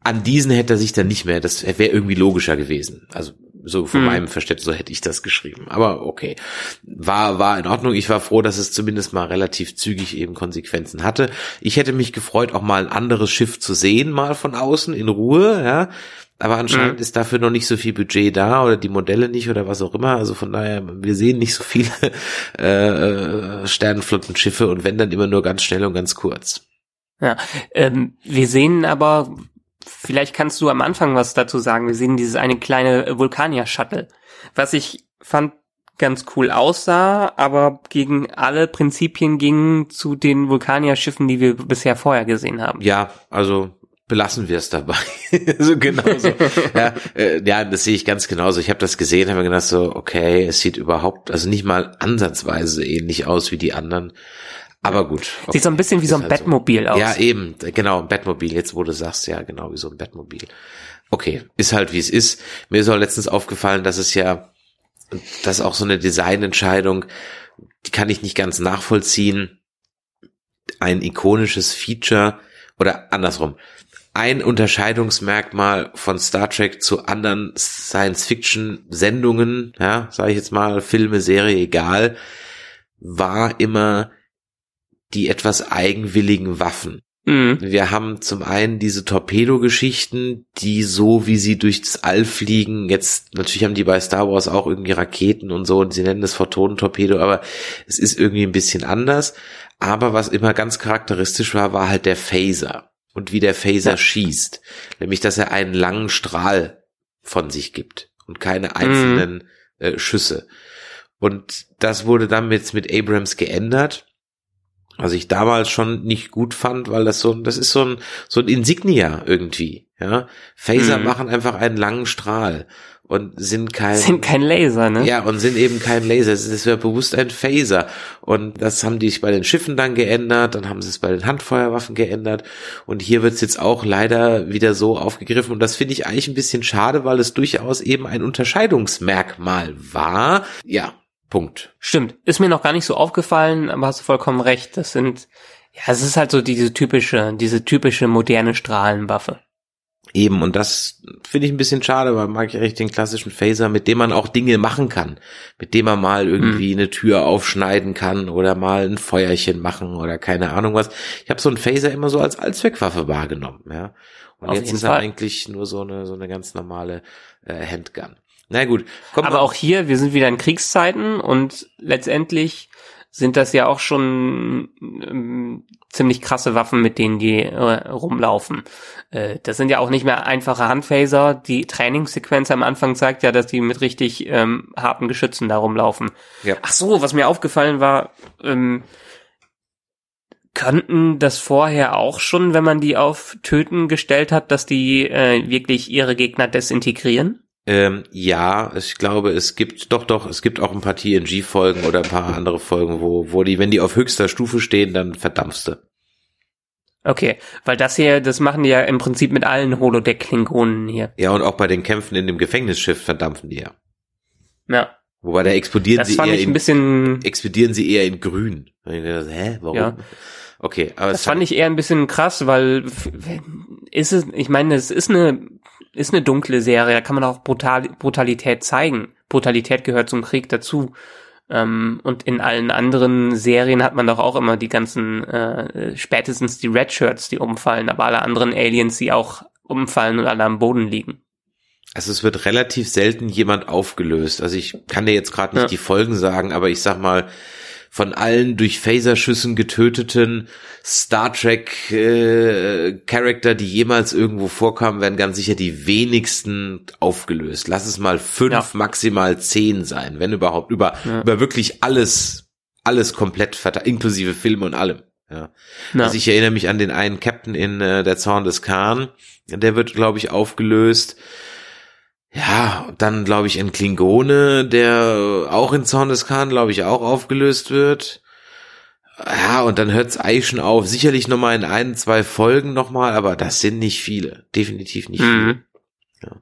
An diesen hätte er sich dann nicht mehr, das wäre irgendwie logischer gewesen. Also, so von mhm. meinem Verständnis, so hätte ich das geschrieben. Aber okay. War, war in Ordnung. Ich war froh, dass es zumindest mal relativ zügig eben Konsequenzen hatte. Ich hätte mich gefreut, auch mal ein anderes Schiff zu sehen, mal von außen, in Ruhe, ja aber anscheinend mhm. ist dafür noch nicht so viel Budget da oder die Modelle nicht oder was auch immer. Also von daher, wir sehen nicht so viele [LAUGHS] äh, äh, Sternenflottenschiffe und wenn dann immer nur ganz schnell und ganz kurz. Ja, ähm, wir sehen aber, vielleicht kannst du am Anfang was dazu sagen. Wir sehen dieses eine kleine Vulkanier-Shuttle, was ich fand ganz cool aussah, aber gegen alle Prinzipien ging zu den Vulkanier-Schiffen, die wir bisher vorher gesehen haben. Ja, also belassen wir es dabei. [LAUGHS] so genauso. ja, äh, ja, das sehe ich ganz genauso. Ich habe das gesehen, habe mir gedacht so, okay, es sieht überhaupt, also nicht mal ansatzweise ähnlich aus wie die anderen. Aber gut. Okay. Sieht so ein bisschen wie so ein halt Bettmobil so. aus. Ja, eben, genau, ein Bettmobil. Jetzt, wo du sagst, ja, genau, wie so ein Bettmobil. Okay, ist halt wie es ist. Mir ist auch letztens aufgefallen, dass es ja, das ist auch so eine Designentscheidung, die kann ich nicht ganz nachvollziehen. Ein ikonisches Feature oder andersrum ein Unterscheidungsmerkmal von Star Trek zu anderen Science-Fiction-Sendungen, ja, sage ich jetzt mal, Filme, Serie, egal, war immer die etwas eigenwilligen Waffen. Mhm. Wir haben zum einen diese Torpedo-Geschichten, die so, wie sie durchs All fliegen, jetzt, natürlich haben die bei Star Wars auch irgendwie Raketen und so, und sie nennen es Photonentorpedo, aber es ist irgendwie ein bisschen anders. Aber was immer ganz charakteristisch war, war halt der Phaser und wie der Phaser ja. schießt. Nämlich, dass er einen langen Strahl von sich gibt und keine einzelnen mhm. äh, Schüsse. Und das wurde dann jetzt mit Abrams geändert. Was ich damals schon nicht gut fand, weil das so, das ist so ein, so ein Insignia irgendwie, ja. Phaser mhm. machen einfach einen langen Strahl und sind kein sind kein Laser, ne? Ja, und sind eben kein Laser, es ist ja bewusst ein Phaser und das haben die sich bei den Schiffen dann geändert, dann haben sie es bei den Handfeuerwaffen geändert und hier wird es jetzt auch leider wieder so aufgegriffen und das finde ich eigentlich ein bisschen schade, weil es durchaus eben ein Unterscheidungsmerkmal war. Ja, Punkt. Stimmt, ist mir noch gar nicht so aufgefallen, aber hast du vollkommen recht, das sind ja, es ist halt so diese typische, diese typische moderne Strahlenwaffe. Eben, und das finde ich ein bisschen schade, weil mag ich echt den klassischen Phaser, mit dem man auch Dinge machen kann. Mit dem man mal irgendwie mhm. eine Tür aufschneiden kann oder mal ein Feuerchen machen oder keine Ahnung was. Ich habe so einen Phaser immer so als Allzweckwaffe wahrgenommen, ja. Und Auf jetzt ist er Fall. eigentlich nur so eine, so eine ganz normale äh, Handgun. Na gut. Aber auch hier, wir sind wieder in Kriegszeiten und letztendlich sind das ja auch schon ähm, ziemlich krasse Waffen, mit denen die äh, rumlaufen. Äh, das sind ja auch nicht mehr einfache Handphaser. Die Trainingssequenz am Anfang zeigt ja, dass die mit richtig ähm, harten Geschützen da rumlaufen. Ja. Ach so, was mir aufgefallen war, ähm, könnten das vorher auch schon, wenn man die auf Töten gestellt hat, dass die äh, wirklich ihre Gegner desintegrieren? Ähm, ja, ich glaube, es gibt doch doch, es gibt auch ein paar TNG-Folgen oder ein paar [LAUGHS] andere Folgen, wo, wo die, wenn die auf höchster Stufe stehen, dann verdampfst du. Okay, weil das hier, das machen die ja im Prinzip mit allen Holodeck-Klingonen hier. Ja, und auch bei den Kämpfen in dem Gefängnisschiff verdampfen die ja. Ja. Wobei da explodieren das sie eher in, bisschen, explodieren sie eher in grün. Hä, warum? Ja. Okay, aber das fand ich eher ein bisschen krass, weil ist es, ich meine, es ist eine ist eine dunkle Serie, da kann man auch Brutal Brutalität zeigen. Brutalität gehört zum Krieg dazu. Ähm, und in allen anderen Serien hat man doch auch immer die ganzen, äh, spätestens die Red Shirts, die umfallen, aber alle anderen Aliens, die auch umfallen und alle am Boden liegen. Also es wird relativ selten jemand aufgelöst. Also ich kann dir jetzt gerade nicht ja. die Folgen sagen, aber ich sag mal, von allen durch Phaserschüssen getöteten Star Trek äh, Charakter, die jemals irgendwo vorkamen, werden ganz sicher die wenigsten aufgelöst. Lass es mal fünf, ja. maximal zehn sein, wenn überhaupt über ja. über wirklich alles alles komplett inklusive Film und allem. Ja. Na. Also ich erinnere mich an den einen Captain in äh, der Zorn des Khan, der wird glaube ich aufgelöst. Ja, dann glaube ich ein Klingone, der auch in Zorn des Khan, glaube ich, auch aufgelöst wird. Ja, und dann hört es eigentlich schon auf. Sicherlich nochmal in ein, zwei Folgen nochmal, aber das sind nicht viele. Definitiv nicht mhm. viele.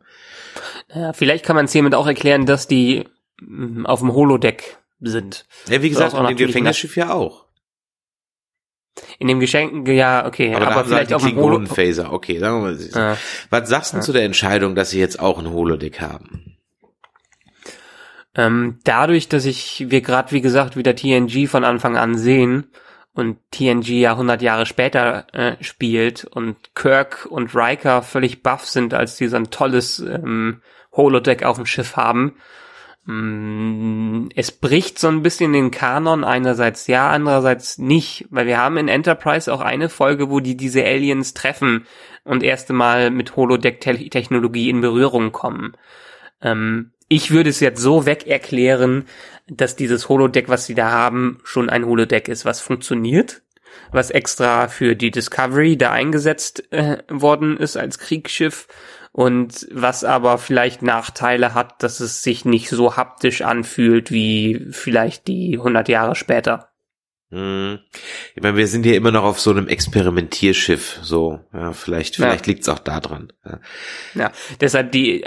Ja. ja. vielleicht kann man es hiermit auch erklären, dass die mm, auf dem Holodeck sind. Ja, wie gesagt, in dem Gefängnisschiff ja auch. In dem Geschenk, ja, okay. Aber, aber vielleicht auch ein Holo Phaser. Okay, sagen wir mal. Ja. Was sagst du ja. zu der Entscheidung, dass sie jetzt auch ein Holodeck haben? Ähm, dadurch, dass ich, wir gerade, wie gesagt, wieder TNG von Anfang an sehen und TNG ja 100 Jahre später äh, spielt und Kirk und Riker völlig buff sind, als die so ein tolles ähm, Holodeck auf dem Schiff haben, es bricht so ein bisschen den Kanon einerseits ja, andererseits nicht, weil wir haben in Enterprise auch eine Folge, wo die diese Aliens treffen und erste Mal mit Holodeck-Technologie in Berührung kommen. Ähm, ich würde es jetzt so weg erklären, dass dieses Holodeck, was sie da haben, schon ein Holodeck ist, was funktioniert, was extra für die Discovery da eingesetzt äh, worden ist als Kriegsschiff und was aber vielleicht Nachteile hat, dass es sich nicht so haptisch anfühlt wie vielleicht die 100 Jahre später. Hm. Ich meine, wir sind hier immer noch auf so einem Experimentierschiff, so, ja, vielleicht, vielleicht ja. liegt's auch da dran. Ja. ja, deshalb die,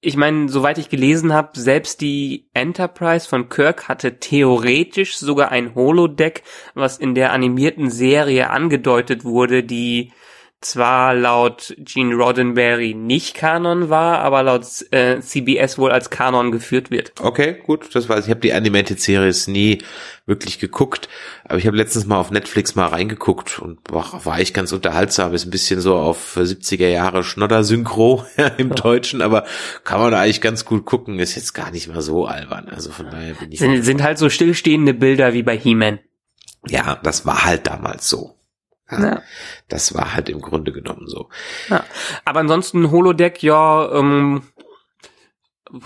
ich meine, soweit ich gelesen habe, selbst die Enterprise von Kirk hatte theoretisch sogar ein Holodeck, was in der animierten Serie angedeutet wurde, die zwar laut Gene Roddenberry nicht Kanon war, aber laut äh, CBS wohl als Kanon geführt wird. Okay, gut, das weiß ich. Ich habe die Animated Series nie wirklich geguckt, aber ich habe letztens mal auf Netflix mal reingeguckt und war, war ich ganz unterhaltsam. Ist ein bisschen so auf 70er Jahre Schnodder-Synchro [LAUGHS] im ja. Deutschen, aber kann man da eigentlich ganz gut gucken. Ist jetzt gar nicht mal so albern. Also von daher bin ich. Sind, sind halt so stillstehende Bilder wie bei He-Man. Ja, das war halt damals so. Ja, ja. Das war halt im Grunde genommen so. Ja. Aber ansonsten Holodeck, ja, ähm,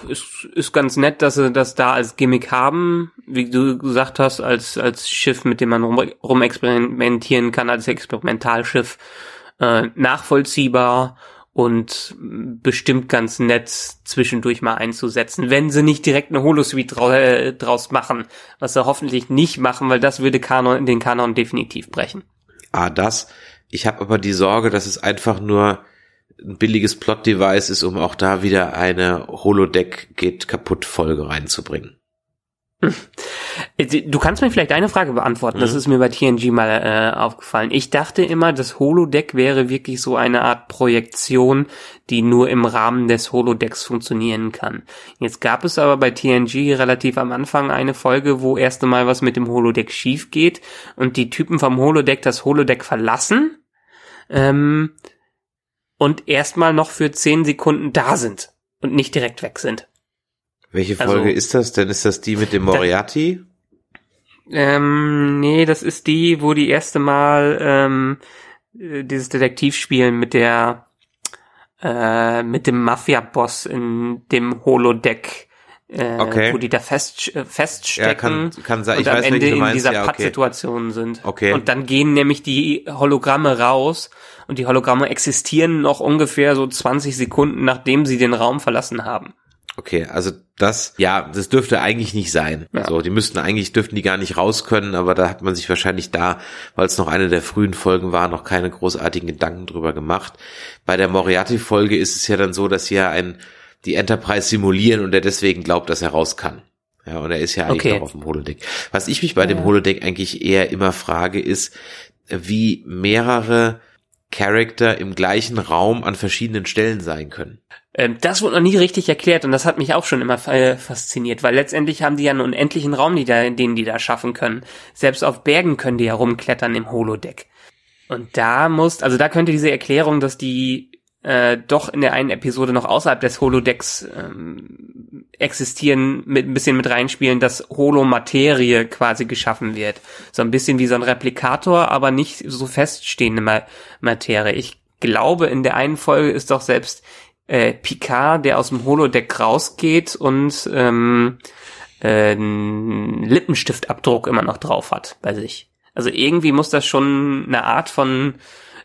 ist, ist ganz nett, dass sie das da als Gimmick haben, wie du gesagt hast, als, als Schiff, mit dem man rum, rumexperimentieren kann, als Experimentalschiff, äh, nachvollziehbar und bestimmt ganz nett zwischendurch mal einzusetzen, wenn sie nicht direkt eine Holosuite äh, draus machen, was sie hoffentlich nicht machen, weil das würde Kanon, den Kanon definitiv brechen. Ah, das. Ich habe aber die Sorge, dass es einfach nur ein billiges Plot-Device ist, um auch da wieder eine Holodeck geht kaputt Folge reinzubringen. Du kannst mir vielleicht eine Frage beantworten. Mhm. Das ist mir bei TNG mal äh, aufgefallen. Ich dachte immer, das Holodeck wäre wirklich so eine Art Projektion, die nur im Rahmen des Holodecks funktionieren kann. Jetzt gab es aber bei TNG relativ am Anfang eine Folge, wo erst einmal was mit dem Holodeck schief geht und die Typen vom Holodeck das Holodeck verlassen ähm, und erstmal noch für zehn Sekunden da sind und nicht direkt weg sind. Welche also Folge also, ist das denn? Ist das die mit dem Moriarty? Da, ähm, nee, das ist die, wo die erste Mal ähm, äh, dieses Detektivspielen mit der äh, mit dem Mafia-Boss in dem Holodeck äh, okay. wo die da fest, äh, feststecken ja, kann, kann sein. und ich am weiß, Ende in meinst. dieser ja, okay. Pattsituation sind. Okay. Und dann gehen nämlich die Hologramme raus und die Hologramme existieren noch ungefähr so 20 Sekunden, nachdem sie den Raum verlassen haben. Okay, also das, ja, das dürfte eigentlich nicht sein. Ja. So, die müssten eigentlich, dürften die gar nicht raus können, aber da hat man sich wahrscheinlich da, weil es noch eine der frühen Folgen war, noch keine großartigen Gedanken drüber gemacht. Bei der Moriarty-Folge ist es ja dann so, dass sie ja ein, die Enterprise simulieren und er deswegen glaubt, dass er raus kann. Ja, und er ist ja eigentlich okay. noch auf dem Holodeck. Was ich mich bei ja. dem Holodeck eigentlich eher immer frage, ist, wie mehrere Charakter im gleichen Raum an verschiedenen Stellen sein können. Ähm, das wurde noch nie richtig erklärt und das hat mich auch schon immer äh, fasziniert, weil letztendlich haben die ja einen unendlichen Raum, die da, den die da schaffen können. Selbst auf Bergen können die ja rumklettern im Holodeck. Und da muss, also da könnte diese Erklärung, dass die äh, doch in der einen Episode noch außerhalb des Holodecks ähm, existieren, mit ein bisschen mit reinspielen, dass Holomaterie quasi geschaffen wird. So ein bisschen wie so ein Replikator, aber nicht so feststehende Ma Materie. Ich glaube, in der einen Folge ist doch selbst äh, Picard, der aus dem Holodeck rausgeht und ähm, äh, Lippenstiftabdruck immer noch drauf hat bei sich. Also irgendwie muss das schon eine Art von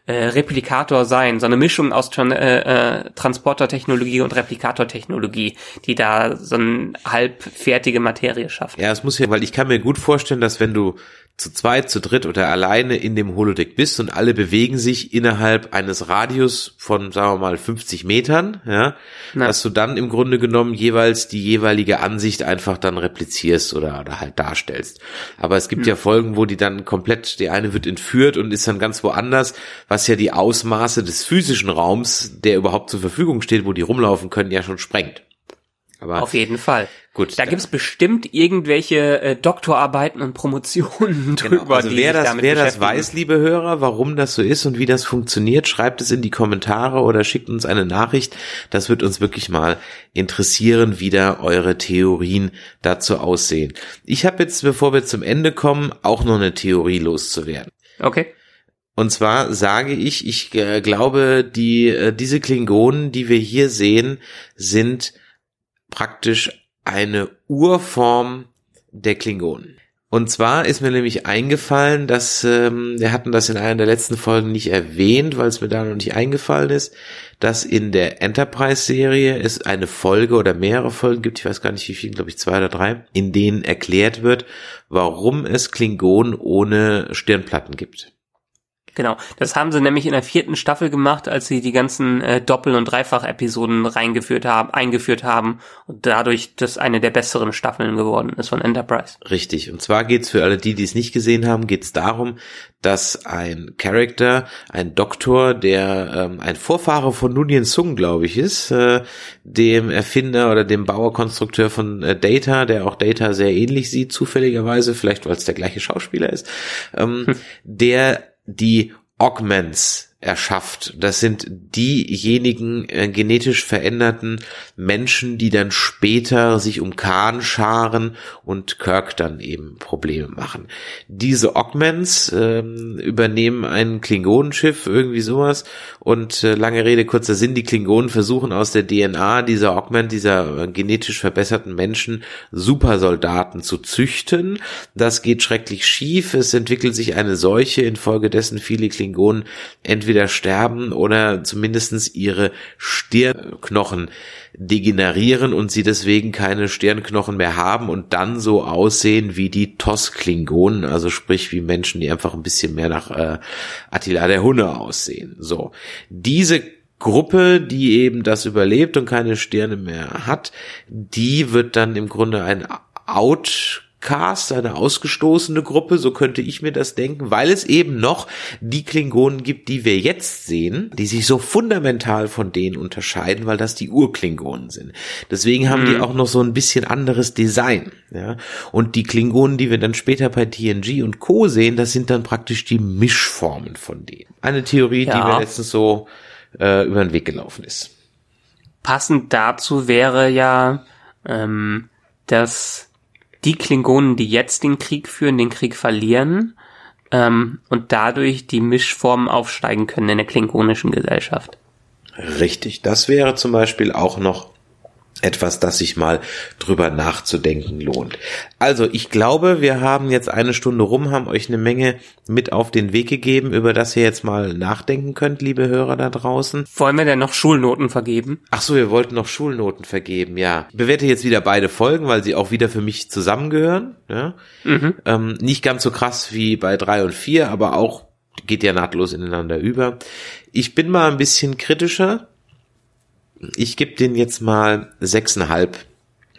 äh, Replikator sein, so eine Mischung aus Tran äh, äh, Transportertechnologie und Replikatortechnologie, die da so eine halbfertige Materie schafft. Ja, es muss ja, weil ich kann mir gut vorstellen, dass wenn du zu zweit, zu dritt oder alleine in dem Holodeck bist und alle bewegen sich innerhalb eines Radius von, sagen wir mal, 50 Metern, ja, Na. dass du dann im Grunde genommen jeweils die jeweilige Ansicht einfach dann replizierst oder, oder halt darstellst. Aber es gibt hm. ja Folgen, wo die dann komplett, die eine wird entführt und ist dann ganz woanders, was ja die Ausmaße des physischen Raums, der überhaupt zur Verfügung steht, wo die rumlaufen können, ja schon sprengt. Aber Auf jeden Fall. Gut. Da, da gibt's bestimmt irgendwelche äh, Doktorarbeiten und Promotionen [LAUGHS] genau, drüber. Also wer das, wer das weiß, liebe Hörer, warum das so ist und wie das funktioniert, schreibt es in die Kommentare oder schickt uns eine Nachricht. Das wird uns wirklich mal interessieren, wie da eure Theorien dazu aussehen. Ich habe jetzt, bevor wir zum Ende kommen, auch noch eine Theorie loszuwerden. Okay. Und zwar sage ich, ich äh, glaube, die äh, diese Klingonen, die wir hier sehen, sind praktisch eine Urform der Klingonen. Und zwar ist mir nämlich eingefallen, dass ähm, wir hatten das in einer der letzten Folgen nicht erwähnt, weil es mir da noch nicht eingefallen ist, dass in der Enterprise-Serie es eine Folge oder mehrere Folgen gibt, ich weiß gar nicht wie viel, glaube ich zwei oder drei, in denen erklärt wird, warum es Klingonen ohne Stirnplatten gibt. Genau, das haben sie nämlich in der vierten Staffel gemacht, als sie die ganzen äh, Doppel- und Dreifach-Episoden reingeführt haben, eingeführt haben und dadurch das eine der besseren Staffeln geworden ist von Enterprise. Richtig. Und zwar geht's für alle die, die es nicht gesehen haben, geht's darum, dass ein Charakter, ein Doktor, der ähm, ein Vorfahre von Nunien Sung, glaube ich, ist, äh, dem Erfinder oder dem Bauerkonstrukteur von äh, Data, der auch Data sehr ähnlich sieht, zufälligerweise, vielleicht weil es der gleiche Schauspieler ist, ähm, hm. der die Augments erschafft. Das sind diejenigen äh, genetisch veränderten Menschen, die dann später sich um Khan scharen und Kirk dann eben Probleme machen. Diese Augments äh, übernehmen ein Klingonenschiff, irgendwie sowas. Und äh, lange Rede, kurzer Sinn, die Klingonen versuchen aus der DNA dieser Augment, dieser äh, genetisch verbesserten Menschen, Supersoldaten zu züchten. Das geht schrecklich schief. Es entwickelt sich eine Seuche, infolgedessen viele Klingonen entweder entweder sterben oder zumindestens ihre Stirnknochen degenerieren und sie deswegen keine Stirnknochen mehr haben und dann so aussehen wie die Tos-Klingonen, also sprich wie Menschen, die einfach ein bisschen mehr nach äh, Attila der Hunne aussehen. So. Diese Gruppe, die eben das überlebt und keine Stirne mehr hat, die wird dann im Grunde ein Out Cast, eine ausgestoßene Gruppe, so könnte ich mir das denken, weil es eben noch die Klingonen gibt, die wir jetzt sehen, die sich so fundamental von denen unterscheiden, weil das die Urklingonen sind. Deswegen haben mhm. die auch noch so ein bisschen anderes Design, ja. Und die Klingonen, die wir dann später bei TNG und Co. sehen, das sind dann praktisch die Mischformen von denen. Eine Theorie, ja. die mir letztens so äh, über den Weg gelaufen ist. Passend dazu wäre ja, ähm, dass die Klingonen, die jetzt den Krieg führen, den Krieg verlieren ähm, und dadurch die Mischformen aufsteigen können in der klingonischen Gesellschaft. Richtig, das wäre zum Beispiel auch noch etwas, das sich mal drüber nachzudenken lohnt. Also ich glaube, wir haben jetzt eine Stunde rum, haben euch eine Menge mit auf den Weg gegeben, über das ihr jetzt mal nachdenken könnt, liebe Hörer da draußen. Wollen wir denn noch Schulnoten vergeben? Ach so, wir wollten noch Schulnoten vergeben, ja. Ich bewerte jetzt wieder beide Folgen, weil sie auch wieder für mich zusammengehören. Ja? Mhm. Ähm, nicht ganz so krass wie bei drei und vier, aber auch geht ja nahtlos ineinander über. Ich bin mal ein bisschen kritischer ich gebe den jetzt mal sechseinhalb.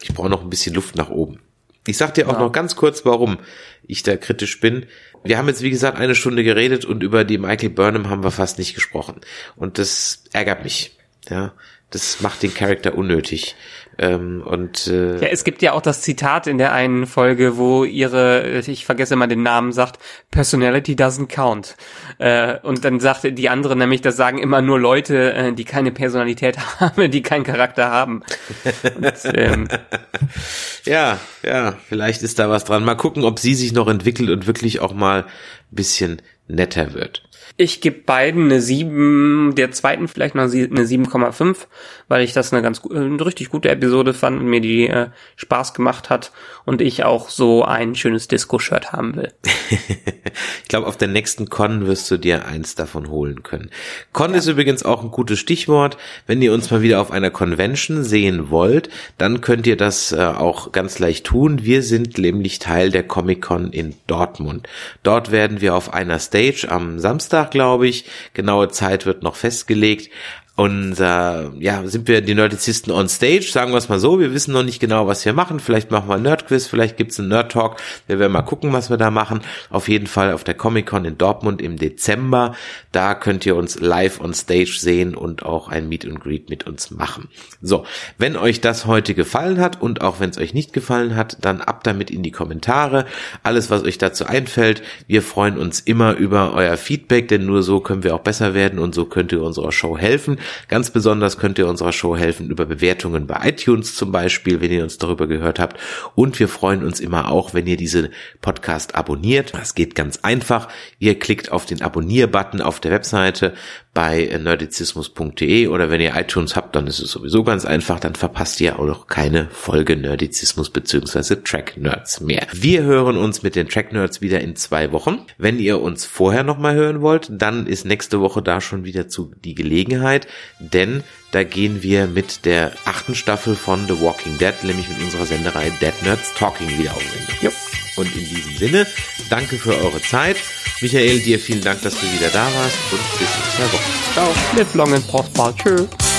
Ich brauche noch ein bisschen Luft nach oben. Ich sag dir auch ja. noch ganz kurz, warum ich da kritisch bin. Wir haben jetzt, wie gesagt, eine Stunde geredet und über die Michael Burnham haben wir fast nicht gesprochen. Und das ärgert mich. Ja, das macht den Charakter unnötig. Ähm, und äh, ja, es gibt ja auch das Zitat in der einen Folge, wo ihre, ich vergesse mal den Namen, sagt, Personality doesn't count. Äh, und dann sagte die andere nämlich, das sagen immer nur Leute, äh, die keine Personalität [LAUGHS] haben, die keinen Charakter haben. Und, ähm, [LAUGHS] ja, ja, vielleicht ist da was dran. Mal gucken, ob sie sich noch entwickelt und wirklich auch mal ein bisschen netter wird. Ich gebe beiden eine 7, der zweiten vielleicht noch eine 7,5, weil ich das eine ganz eine richtig gute Episode fand und mir die äh, Spaß gemacht hat und ich auch so ein schönes Disco-Shirt haben will. [LAUGHS] ich glaube, auf der nächsten Con wirst du dir eins davon holen können. Con ja. ist übrigens auch ein gutes Stichwort. Wenn ihr uns mal wieder auf einer Convention sehen wollt, dann könnt ihr das äh, auch ganz leicht tun. Wir sind nämlich Teil der Comic-Con in Dortmund. Dort werden wir auf einer Stage am Samstag glaube ich. Genaue Zeit wird noch festgelegt. Und äh, ja, sind wir die Nerdizisten on stage, sagen wir es mal so, wir wissen noch nicht genau, was wir machen. Vielleicht machen wir ein Nerdquiz, vielleicht gibt's einen Nerd Talk. Wir werden mal gucken, was wir da machen. Auf jeden Fall auf der Comic-Con in Dortmund im Dezember. Da könnt ihr uns live on stage sehen und auch ein Meet and Greet mit uns machen. So, wenn euch das heute gefallen hat und auch wenn es euch nicht gefallen hat, dann ab damit in die Kommentare. Alles, was euch dazu einfällt. Wir freuen uns immer über euer Feedback, denn nur so können wir auch besser werden und so könnt ihr unserer Show helfen. Ganz besonders könnt ihr unserer Show helfen über Bewertungen bei iTunes zum Beispiel, wenn ihr uns darüber gehört habt. Und wir freuen uns immer auch, wenn ihr diese Podcast abonniert. Das geht ganz einfach. Ihr klickt auf den Abonnier-Button auf der Webseite bei nerdizismus.de oder wenn ihr iTunes habt, dann ist es sowieso ganz einfach, dann verpasst ihr auch noch keine Folge Nerdizismus bzw. Track Nerds mehr. Wir hören uns mit den Track Nerds wieder in zwei Wochen. Wenn ihr uns vorher nochmal hören wollt, dann ist nächste Woche da schon wieder zu die Gelegenheit, denn da gehen wir mit der achten Staffel von The Walking Dead, nämlich mit unserer Senderei Dead Nerds Talking wieder auf Sendung. Und in diesem Sinne, danke für eure Zeit. Michael, dir vielen Dank, dass du wieder da warst und bis in zwei Wochen. Ciao. Live long and prosper. Tschüss.